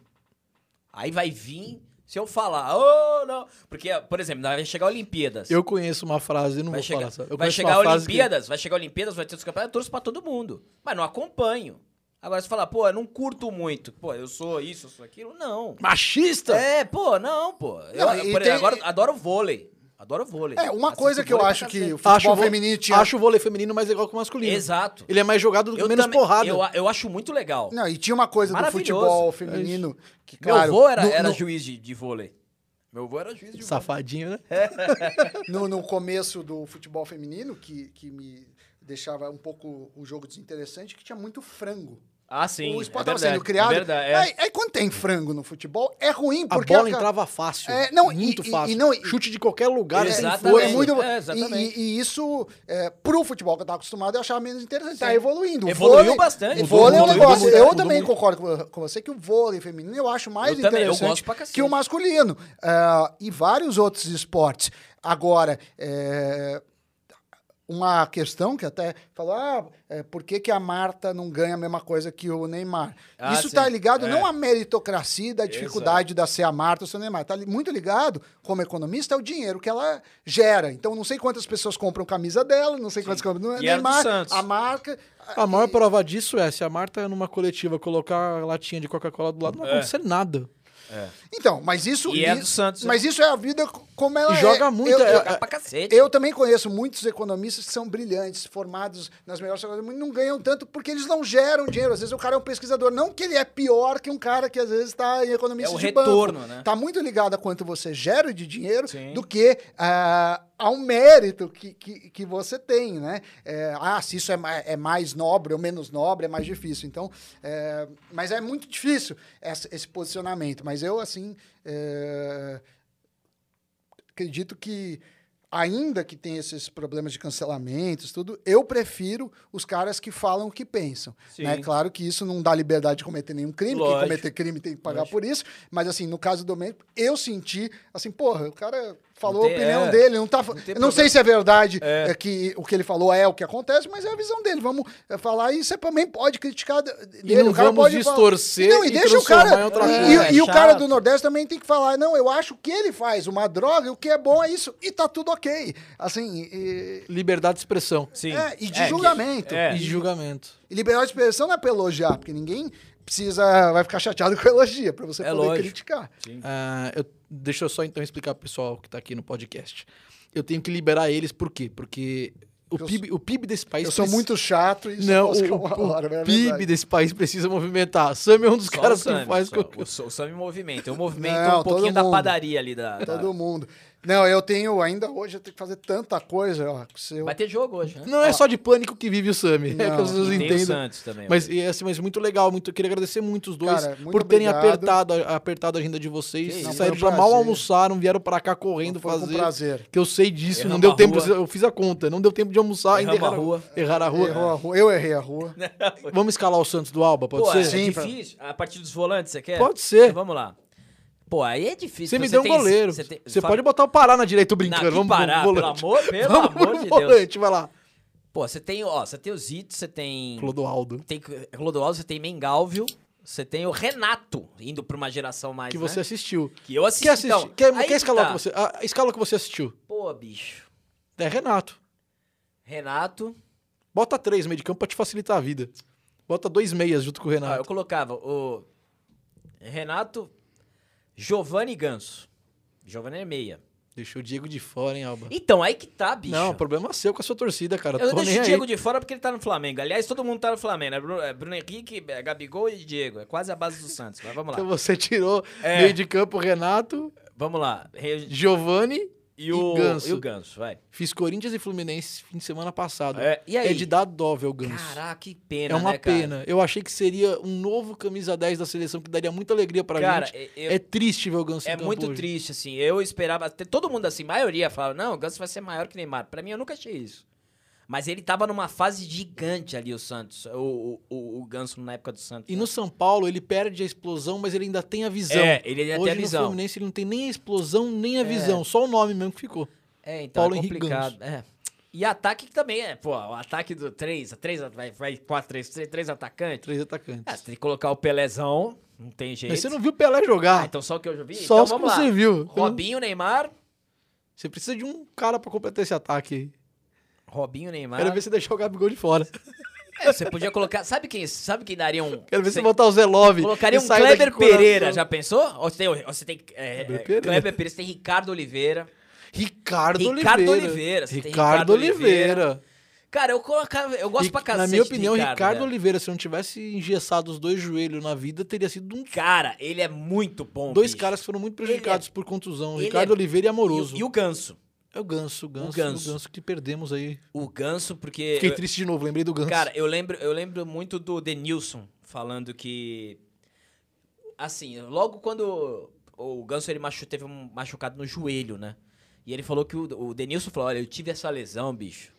Aí vai vir, se eu falar, oh, não. Porque, por exemplo, vai chegar Olimpíadas. Eu conheço uma frase, não vai vou chegar, falar. Eu vai chegar frase que- Olimpíadas, vai chegar Olimpíadas, vai ter os campeonatos, eu torço pra todo mundo. Mas não acompanho. Agora, você falar, pô, eu não curto muito. Pô, eu sou isso, eu sou aquilo. Não. Machista! É, pô, não, pô. Eu, Não, eu, tem- agora adoro vôlei. Adoro vôlei. É, uma Assisto coisa que eu vôlei pra acho que cacete. o futebol acho, o vo- feminino tinha. acho o vôlei feminino mais legal que o masculino. Exato. Ele é mais jogado do que Eu menos também- porrada. Eu, eu acho muito legal. Não, e tinha uma coisa do Maravilhoso. futebol É feminino que, Meu claro, avô era, no, era no- juiz de, de vôlei. Meu avô era juiz de vôlei. Safadinho, né? no, no começo do futebol feminino, que, que me deixava um pouco o jogo desinteressante, que tinha muito frango. Ah, sim. o esporte é estava verdade, sendo criado. É verdade, é. Aí, aí quando tem frango no futebol, é ruim, A porque bola a entrava fácil. É, não, muito e- fácil. e não- Chute de qualquer lugar, sem Exatamente. É muito É, e, exatamente. e- e isso, é, pro futebol que eu tava acostumado, eu achava menos interessante. Tá evoluindo. O Evoluiu vôlei- bastante. O vôlei é um negócio. eu também muito. concordo com, você que o vôlei feminino eu acho mais Eu também, eu interessante gosto pra cacete. que o masculino. Ah, e vários outros esportes. Agora, é, uma questão que até falou, ah, é, por que, que a Marta não ganha a mesma coisa que o Neymar? Ah, Isso sim. está ligado É. não à meritocracia da dificuldade da ser a Marta ou ser o Neymar. Está muito ligado, como economista, ao dinheiro que ela gera. Então, não sei quantas pessoas compram camisa dela, não sei quantas compram no E era do Neymar, Santos. a marca... A maior e- prova disso é, se a Marta numa coletiva colocar a latinha de Coca-Cola do lado, não vai É. acontecer nada. Então, mas isso... E é do Santos, Mas isso é a vida como ela E é. joga muito, Eu- é- eu- Jogar pra cacete. Eu também conheço muitos economistas que são brilhantes, formados nas melhores faculdades não ganham tanto porque eles não geram dinheiro. Às vezes o cara é um pesquisador. Não que ele é pior que um cara que às vezes está em economia É o de retorno, banco. né? Tá muito ligado a quanto você gera de dinheiro Sim. do que ah, ao mérito que, que, que você tem, né? É, ah, se isso é, é mais nobre ou menos nobre, é mais difícil. Então, é, mas é muito difícil essa- esse posicionamento. Mas eu, assim, é, acredito que ainda que tenha esses problemas de cancelamentos, tudo, eu prefiro os caras que falam o que pensam. Sim. Né? Claro que isso não dá liberdade de cometer nenhum crime, Lógico. quem cometer crime tem que pagar Lógico. por isso, mas assim, no caso do Domênico, eu senti, assim, porra, o cara falou Não a tem- opinião é, dele, não tá, não tem eu não sei se é verdade É. é, que o que ele falou é o que acontece, mas é a visão dele, vamos é, falar e você também pode criticar dele, não o cara vamos pode falar- distorcer não, e, e deixa o cara, e, e- e É o cara do Nordeste também tem que falar, não, eu acho que ele faz uma droga, e o que é bom é isso, e tá tudo ok. Assim, e, Liberdade de expressão. Sim. é, e de É, que- julgamento. é. E de julgamento. E liberdade de expressão não é pra elogiar, porque ninguém precisa, vai ficar chateado com elogia, pra você É poder lógico. criticar. Ah, eu- deixa eu só então explicar pro pessoal que tá aqui no podcast. Eu tenho que liberar eles, por quê? Porque o, Eu PIB, o PIB desse país. Eu sou muito chato e Não, posso o, uma o hora, mas é PIB desse país precisa movimentar. Sam é um dos Só caras o Sami, que faz só. com que O, o Sami movimenta. Eu movimento Não, um pouquinho da padaria ali. Da, da- Todo mundo. Não, eu tenho ainda hoje, eu tenho que fazer tanta coisa. Ó, eu- Vai ter jogo hoje, né? Não é só de pânico que vive o Sami. É que Não, as pessoas o entendem. Santos também. Mas, e, assim, mas muito legal, muito, eu queria agradecer muito os dois Cara, muito por terem obrigado. apertado, a- apertado a agenda de vocês. Saíram Não, um já mal almoçaram, vieram pra cá correndo Foi com fazer. prazer. Que eu sei disso, não Erramos deu a tempo, rua. eu fiz a conta, não deu tempo de almoçar, ainda Erramos a erraram- rua. erraram a rua. Errou a rua. Eu errei a rua. Vamos escalar o Santos do Alba, pode Pô, ser? é Sim, pra- difícil. A partir dos volantes, você quer? Pode ser. Então vamos lá. Pô, aí é difícil. Você me deu um goleiro. você tem- Você pode botar o Pará na direita, brincando. que Vamos parar, pro pelo amor, pelo Vamos amor de Deus. volante, vai lá. Pô, você tem, ó, você tem o Zito, você tem... Clodoaldo. Tem Clodoaldo, você tem Mengalvio, você tem o Renato, indo pra uma geração mais, Que né? você assistiu. Que eu assisti, Quer assistir? então. quer, aí quer escalar tá. que você, a escala que você assistiu? Pô, bicho. É Renato. Renato... Bota três meio de campo pra te facilitar a vida. Bota dois meias junto com o Ah, Renato. eu colocava o Renato, Giovanni Ganso. Giovanni é meia. Deixou o Diego de fora, hein, Alba? Então, aí que tá, bicho. Não, problema seu com a sua torcida, cara. Eu Tô deixo o aí. Diego de fora porque ele tá no Flamengo. Aliás, todo mundo tá no Flamengo, né? Bruno, é Bruno Henrique, é Gabigol e Diego. É quase a base do Santos. Mas vamos lá. Então você tirou É. meio de campo Renato, Vamos lá. Re- Giovani E o, Ganso. e o Ganso, vai. Fiz Corinthians e Fluminense fim de semana passado. É, e aí? É de dar dó ver o Ganso. Caraca, que pena, é uma né, cara? pena. Eu achei que seria um novo camisa 10 da seleção que daria muita alegria pra Cara, gente. eu- É triste ver o Ganso É muito hoje. triste, assim. Eu esperava. Todo mundo, assim, maioria falava, não, o Ganso vai ser maior que Neymar. Pra mim, eu nunca achei isso. Mas ele tava numa fase gigante ali, o Santos. O, o, o, Ganso na época do Santos. E né? no São Paulo, ele perde a explosão, mas ele ainda tem a visão. É, ele ainda Hoje tem a no visão. Fluminense ele não tem nem a explosão, nem a visão. Só o nome mesmo que ficou. É, então Paulo é complicado. É. E ataque que também é, pô, o ataque do 3, 3 vai, vai 4, 3, 3, 3 atacantes. Três atacantes. Ah, você tem que colocar o Pelezão, não tem jeito. Mas você não viu o Pelé jogar. Ah, então só o que eu já vi? Só então os que lá. você viu. Robinho, Neymar. Você precisa de um cara pra completar esse ataque aí. Robinho, Neymar. Quero ver você deixar o Gabigol de fora. É, você podia colocar. Sabe quem, sabe quem daria um. Quero ver você você botar o Zé Love. Colocaria um Kleber. Pereira, já pensou? Ou você tem, ou você tem é, Kleber é, Pereira. Kleber Pereira, você tem Ricardo Oliveira. Ricardo, Ricardo Oliveira. Oliveira, Ricardo Ricardo Oliveira. Cara, eu colocava. Eu gosto E, pra cacete. Na minha opinião, Ricardo, Ricardo, velho. Oliveira, se não tivesse engessado os dois joelhos na vida, teria sido um Cara, ele é muito bom. Dois bicho. caras que foram muito prejudicados por contusão. Ricardo é- Oliveira e Amoroso. E, o- e o Ganso. É o Ganso, o Ganso, o Ganso. Ganso. que perdemos aí. O Ganso, porque. Fiquei eu- triste de novo, lembrei do Ganso. Cara, eu lembro, eu lembro muito do Denilson falando que. Assim, logo quando o Ganso ele machu, teve um machucado no joelho, né? E ele falou que o, o Denilson falou: Olha, eu tive essa lesão, bicho.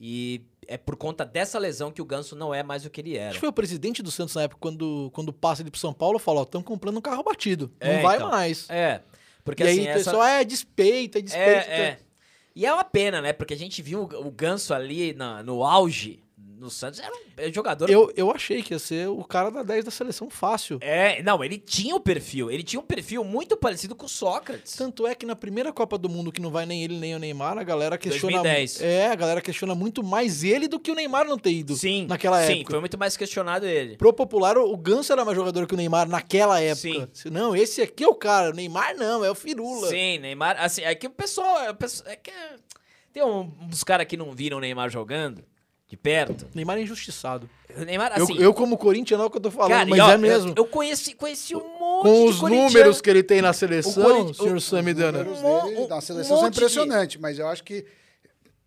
E é por conta dessa lesão que o Ganso não é mais o que ele Acho era. que foi o presidente do Santos na época, quando, quando passa ele pro São Paulo, falou, ó, estamos comprando um carro batido. Não É, vai então. mais. É. Porque e assim, aí o essa... pessoal, é despeita, é despeita. É, é. E é uma pena, né? Porque a gente viu o, Ganso ali na- no auge no Santos. Era um jogador. Eu, eu achei que ia ser o cara da 10 da seleção fácil. É, não, ele tinha o perfil. Ele tinha um perfil muito parecido com o Sócrates. Tanto é que na primeira Copa do Mundo, que não vai nem ele nem o Neymar, a galera questiona. 2010. É, a galera questiona muito mais ele do que o Neymar não ter ido. Sim, naquela sim, época. foi muito mais questionado ele. Pro popular, o Ganso era mais jogador que o Neymar naquela época. Não, esse aqui é o cara. O Neymar não, é o Firula. Sim, Neymar, assim, é que o pessoal, é, é que é- tem um- uns caras que não viram o Neymar jogando de perto. O Neymar é injustiçado. O Neymar, Eu- assim, eu, como corintiano, é o que eu tô falando, cara, mas ó, é mesmo. Eu, eu conheci, conheci um monte Com os números que ele tem na seleção, Corin- senhor o- Samidana. Os números Um da um seleção são monte de- impressionantes, mas eu acho que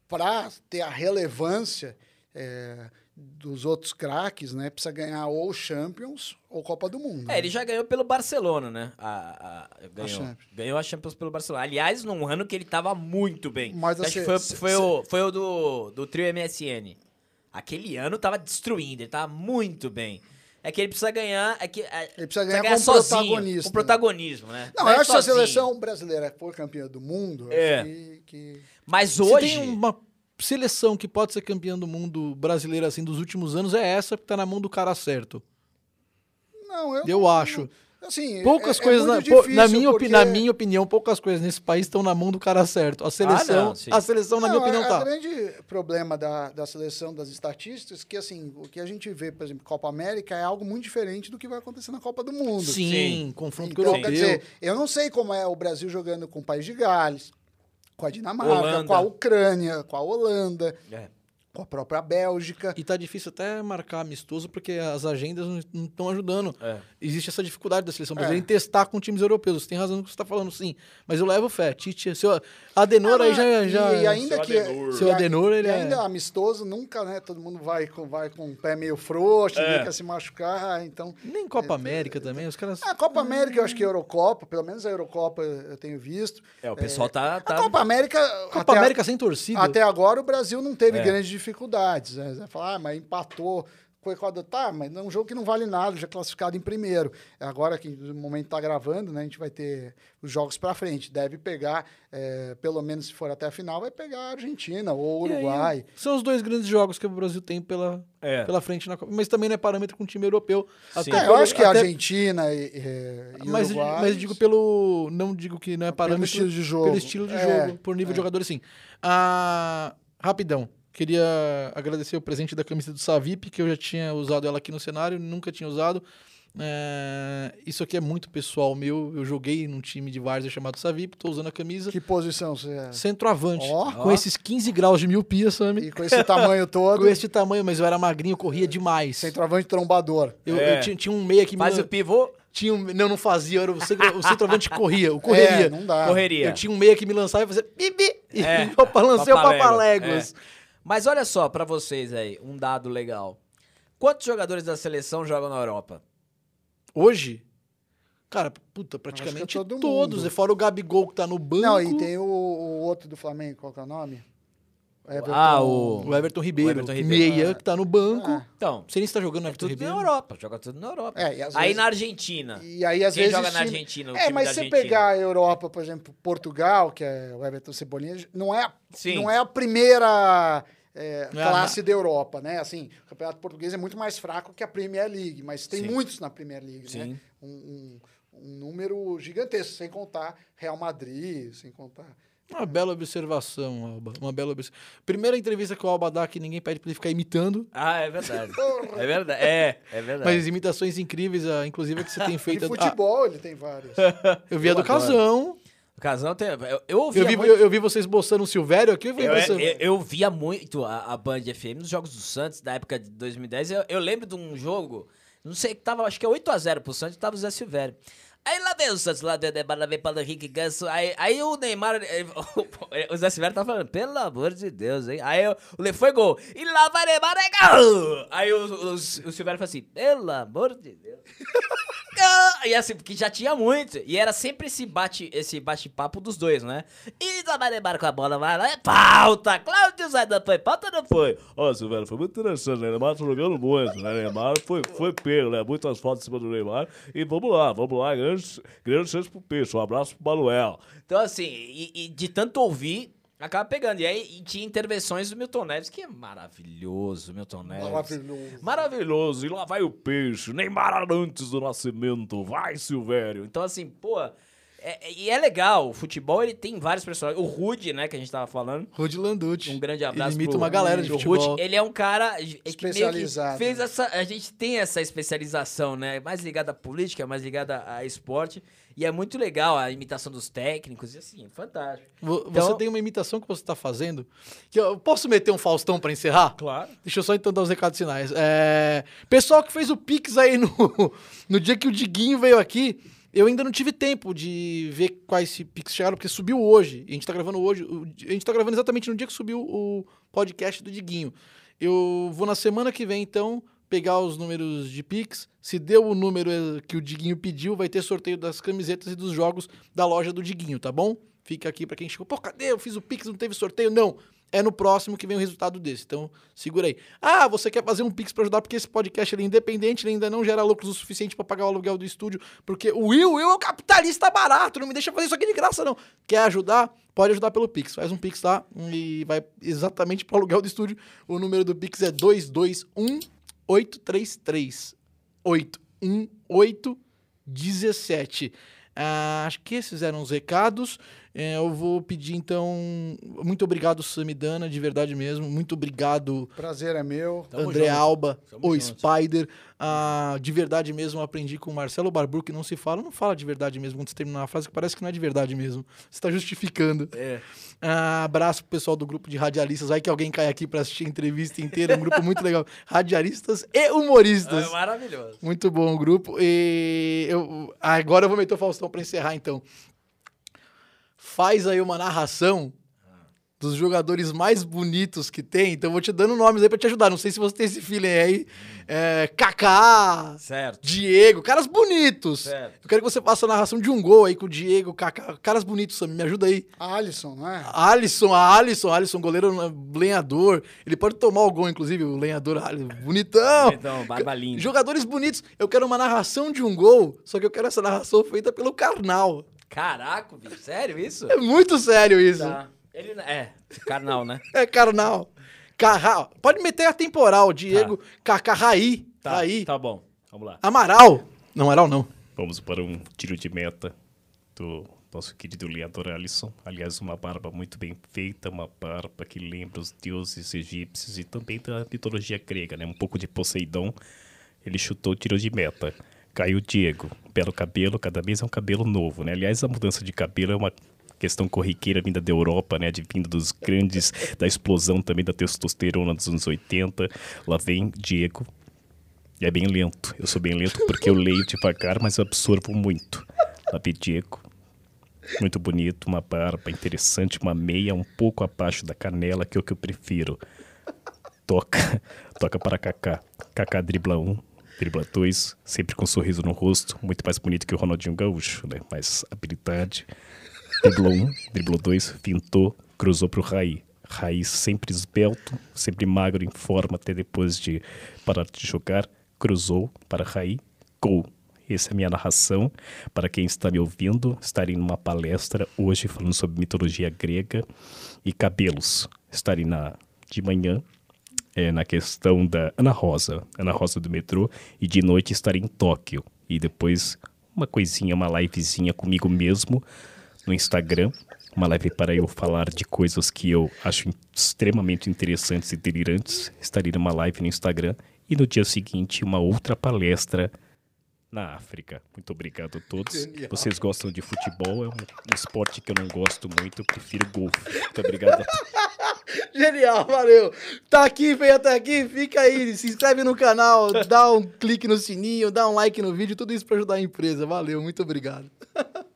para ter a relevância é, dos outros craques, né, precisa ganhar ou Champions ou Copa do Mundo. É, ele já ganhou pelo Barcelona, né? A, a- ganhou, Champions. ganhou a Champions pelo Barcelona. Aliás, num ano que ele tava muito bem. Mas, Acho assim, que foi, se- foi se- o, foi o do, do trio MSN. Aquele ano tava destruindo, ele tava muito bem. É que ele precisa ganhar. É que, é, Ele precisa ganhar com sozinho, protagonismo, Com protagonismo, né? Não, é eu acho que se a seleção brasileira for campeã do mundo, É. que, que- Mas Se hoje. tem uma seleção que pode ser campeã do mundo brasileiro assim dos últimos anos, é essa que tá na mão do cara certo. Não, eu, Eu acho. Assim, Poucas é- é coisas, na, muito pô, difícil, na, minha, porque- na minha opinião, poucas coisas nesse país estão na mão do cara certo. A seleção, Ah, não, sim. a seleção na minha Não, opinião, é- tá. O grande problema da, da seleção das estatísticas é que, assim, o que a gente vê, por exemplo, Copa América é algo muito diferente do que vai acontecer na Copa do Mundo. Sim, Sim. confronto com o Então, europeu. quer dizer, eu não sei como é o Brasil jogando com o País de Gales, com a Dinamarca, Holanda. com a Ucrânia, com a Holanda, É. com a própria Bélgica. E tá difícil até marcar amistoso porque as agendas não estão ajudando. É. Existe essa dificuldade da seleção brasileira É. em testar com times europeus. Você tem razão no que você está falando, sim. Mas eu levo fé. Tite, seu Adenor aí já. Ah, já e, ainda Seu que Adenor. Seu e a- Adenor, ele e é- ainda amistoso nunca, né? Todo mundo vai com vai com o pé meio frouxo, É. quer se machucar, então Nem Copa América também, os caras. a Copa América, eu acho que a Eurocopa, pelo menos a Eurocopa eu tenho visto. É, o pessoal tá. A tá... Copa América, Copa América sem torcida. até agora o Brasil não teve É. dificuldades. Né? Falar, ah, mas empatou com o Equador. Tá, mas é um jogo que não vale nada, já classificado em primeiro. Agora que no momento está gravando, né, a gente vai ter os jogos para frente. Deve pegar, é, pelo menos se for até a final, vai pegar a Argentina ou o E aí, Uruguai. São os dois grandes jogos que o Brasil tem pela, É. pela frente na Copa. Mas também não é parâmetro com o time europeu. Sim. Até É, eu pelo- acho que a até- Argentina e, e, e Mas, Uruguai... mas digo pelo. Não digo que não é parâmetro. estilo de jogo. Pelo estilo de É, jogo, por nível de jogador, sim. Ah, rapidão. Queria agradecer o presente da camisa do Savip, que eu já tinha usado ela aqui no cenário, nunca tinha usado. É, isso aqui é muito pessoal meu. Eu joguei num time de várzea chamado Savip, tô usando a camisa. Que posição você é? Centroavante. Ó. com esses 15 graus de miopia, Sami. E com esse tamanho todo, Com este tamanho, mas eu era magrinho, eu corria demais. centroavante trombador. Eu, É. eu tinha, tinha um meia que me. Faz o pivô, Tinha um, não, não fazia. Era o, centro- o centroavante corria, eu correria. É, não dá. correria. Eu tinha um meia que me lançava e fazia bibi. E É, balancei o papalégua, papaléguas. é. Mas olha só, pra vocês aí, um dado legal. Quantos jogadores da seleção jogam na Europa? Hoje, cara, puta, Acho praticamente é todo todos. mundo. E fora o Gabigol que tá no banco. Não, e tem o, o outro do Flamengo, qual que é o nome? Everton- Ah, o- O Everton Ribeiro, O Everton Ribeiro. meia Ah. que tá no banco. Ah. Então, Não sei nem se tá jogando o é Everton tudo na Ribeiro. Europa. Joga tudo na Europa. É, e às Aí vezes- na Argentina. E aí, às Quem vezes. joga na Argentina? O É, time mas da se pegar a Europa, por exemplo, Portugal, que é o Everton Cebolinha, não é, a- Sim. não é a primeira é, Não é a- classe da Europa, né? Assim, o campeonato português é muito mais fraco que a Premier League, mas tem Sim. muitos na Premier League, né? Sim. Um, um- um número gigantesco, sem contar Real Madrid, sem contar. Uma bela observação, Alba. Uma bela observação. Primeira entrevista que o Alba dá que ninguém pede pra ele ficar imitando. Ah, é verdade. é verdade. É, é verdade. Mas imitações incríveis, ah, inclusive, que você tem feito. E futebol, ele tem vários. Ah, eu vi a do. Casão. O Casão tem. Eu, eu ouvia Eu vi, muito. eu, eu vi vocês boçando o Silvério aqui. Eu, vi Eu, você- eu, eu via muito a, a Band FM nos jogos do Santos, da época de 2010. Eu, eu lembro de um jogo, não sei, que tava, acho que é 8x0 pro Santos, tava o Zé Silvério. Aí lá vem o Santos, lá vem o Neymar, lá vem Paulo Henrique Ganso. Aí, aí o Neymar, ele- o Zé Silvério tá falando, pelo amor de Deus, hein? Aí o foi gol. E lá vai Neymar, é gol! Aí o, o, o fala assim, pelo amor de Deus. Gol! E assim, porque já tinha muito. E era sempre esse bate esse bate-papo dos dois, né? E Neymar com a bola, vai lá, é pauta! Cláudio Zaidan foi pauta ou não foi? Ó, Silvério, foi muito interessante, né? Neymar tá jogando muito, né? Neymar foi, foi pego, né? Muitas fotos em cima do Neymar. E vamos lá, vamos lá, grande, grande chance pro Peixe. Um abraço pro Manuel. Então, assim, e, e de tanto ouvir, acaba pegando. E aí e tinha intervenções do Milton Neves, que é maravilhoso, Milton Neves. Maravilhoso. Maravilhoso. E lá vai o peixe. Neymar antes do nascimento. Vai, Silvério. Então, assim, pô. É- é- e é legal. O futebol, ele tem vários personagens. O Rude, né, que a gente tava falando. Rudy Landucci. Um grande abraço Ele imita pro- uma galera de futebol. Rude. Ele é um cara é Especializado. fez essa, a gente tem essa especialização, né? Mais ligada à política, mais ligada a esporte. E é muito legal a imitação dos técnicos. E assim, fantástico. Vo- Então- Você tem uma imitação que você tá fazendo. Que eu posso meter um Faustão pra encerrar? Claro. Deixa eu só então dar os recados finais. É, Pessoal que fez o Pix aí no, no dia que o Diguinho veio aqui, eu ainda não tive tempo de ver quais Pix chegaram, porque subiu hoje. A gente tá gravando hoje. A gente tá gravando exatamente no dia que subiu o podcast do Diguinho. Eu vou na semana que vem, então, pegar os números de Pix. Se deu o número eh, que o Diguinho pediu, vai ter sorteio das camisetas e dos jogos da loja do Diguinho, tá bom? Fica aqui pra quem chegou. Pô, cadê? Eu fiz o Pix, não teve sorteio? Não. É no próximo que vem o resultado desse. Então, segura aí. Ah, você quer fazer um Pix pra ajudar porque esse podcast é independente, ele ainda não gera lucros o suficiente pra pagar o aluguel do estúdio, porque o Will, Will é um capitalista barato, não me deixa fazer isso aqui de graça não. Quer ajudar? Pode ajudar pelo Pix. Faz um Pix lá e vai exatamente pro aluguel do estúdio. O número do Pix é 221 833 818 17. Ah, acho que esses eram os recados. É, eu vou pedir, então. Muito obrigado, Samidana, de verdade mesmo. Muito obrigado, Prazer é meu. André junto. Alba, Tamo o junto. Spider. Ah, de verdade mesmo, aprendi com o Marcelo Barbu, que não se fala. Não fala de verdade mesmo quando você terminar uma frase que parece que não é de verdade mesmo. Você está justificando. É. Ah, abraço pro pessoal do grupo de radialistas. Vai que alguém cai aqui para assistir a entrevista inteira. É um grupo muito legal. Radialistas e humoristas. É maravilhoso. Muito bom o grupo. E eu, agora eu vou meter o Faustão para encerrar, então. Faz aí uma narração dos jogadores mais bonitos que tem. Então eu vou te dando nomes aí para te ajudar. Não sei se você tem esse feeling aí. É, Kaká, Certo. Diego, caras bonitos. Certo. Eu quero que você faça a narração de um gol aí com o Diego, Kaká. Caras bonitos, Samir. Me ajuda aí. Alisson, não é? Alisson, a Alisson, Alisson, goleiro né, lenhador. Ele pode tomar o gol, inclusive, o lenhador Alisson. Bonitão. Então, barba linda. Jogadores bonitos. Eu quero uma narração de um gol, só que eu quero essa narração feita pelo Karnal. Caraca, bicho. Sério isso? É muito sério isso. Tá. Ele é, carnal, né? É Karnal. Carra... Pode meter a temporal, Diego. Kaká Raí. Tá, Raí. tá bom. Vamos lá. Amaral. Não, Amaral não. Vamos para um tiro de meta do nosso querido Leandro Alisson. Aliás, uma barba muito bem feita, uma barba que lembra os deuses egípcios e também da mitologia grega, né? Um pouco de Poseidon. Ele chutou tiro de meta. Caiu o Diego. Belo cabelo, cada vez é um cabelo novo, né? Aliás, a mudança de cabelo é uma questão corriqueira vinda da Europa, né? De vindo dos grandes, da explosão também da testosterona dos anos 80. Lá vem Diego, e é bem lento. Eu sou bem lento porque eu leio devagar, mas eu absorvo muito. Lá Diego. Muito bonito, uma barba interessante, uma meia um pouco abaixo da canela, que é o que eu prefiro. Toca, toca para Kaká. Kaká dribla um, dribla dois, sempre com um sorriso no rosto, muito mais bonito que o Ronaldinho Gaúcho, né? Mais habilidade. Driblou um, driblou dois, fintou, cruzou pro Raí. Raí sempre esbelto, sempre magro em forma até depois de parar de jogar. Cruzou para Raí, gol. Essa é a minha narração. Para quem está me ouvindo, estarei numa palestra hoje falando sobre mitologia grega e cabelos. Estarei na, de manhã é, na questão da Ana Rosa, Ana Rosa do metrô, e de noite estarei em Tóquio. E depois uma coisinha, uma livezinha comigo mesmo no Instagram. Uma live para eu falar de coisas que eu acho extremamente interessantes e delirantes. Estarei numa live no Instagram. E no dia seguinte, uma outra palestra na África. Muito obrigado a todos. Vocês gostam de futebol? É um, um esporte que eu não gosto muito. Prefiro golfe. Muito obrigado a todos. Genial, valeu. Tá aqui, veio até aqui, fica aí, se inscreve no canal, dá um clique no sininho, dá um like no vídeo, tudo isso pra ajudar a empresa. Valeu, muito obrigado.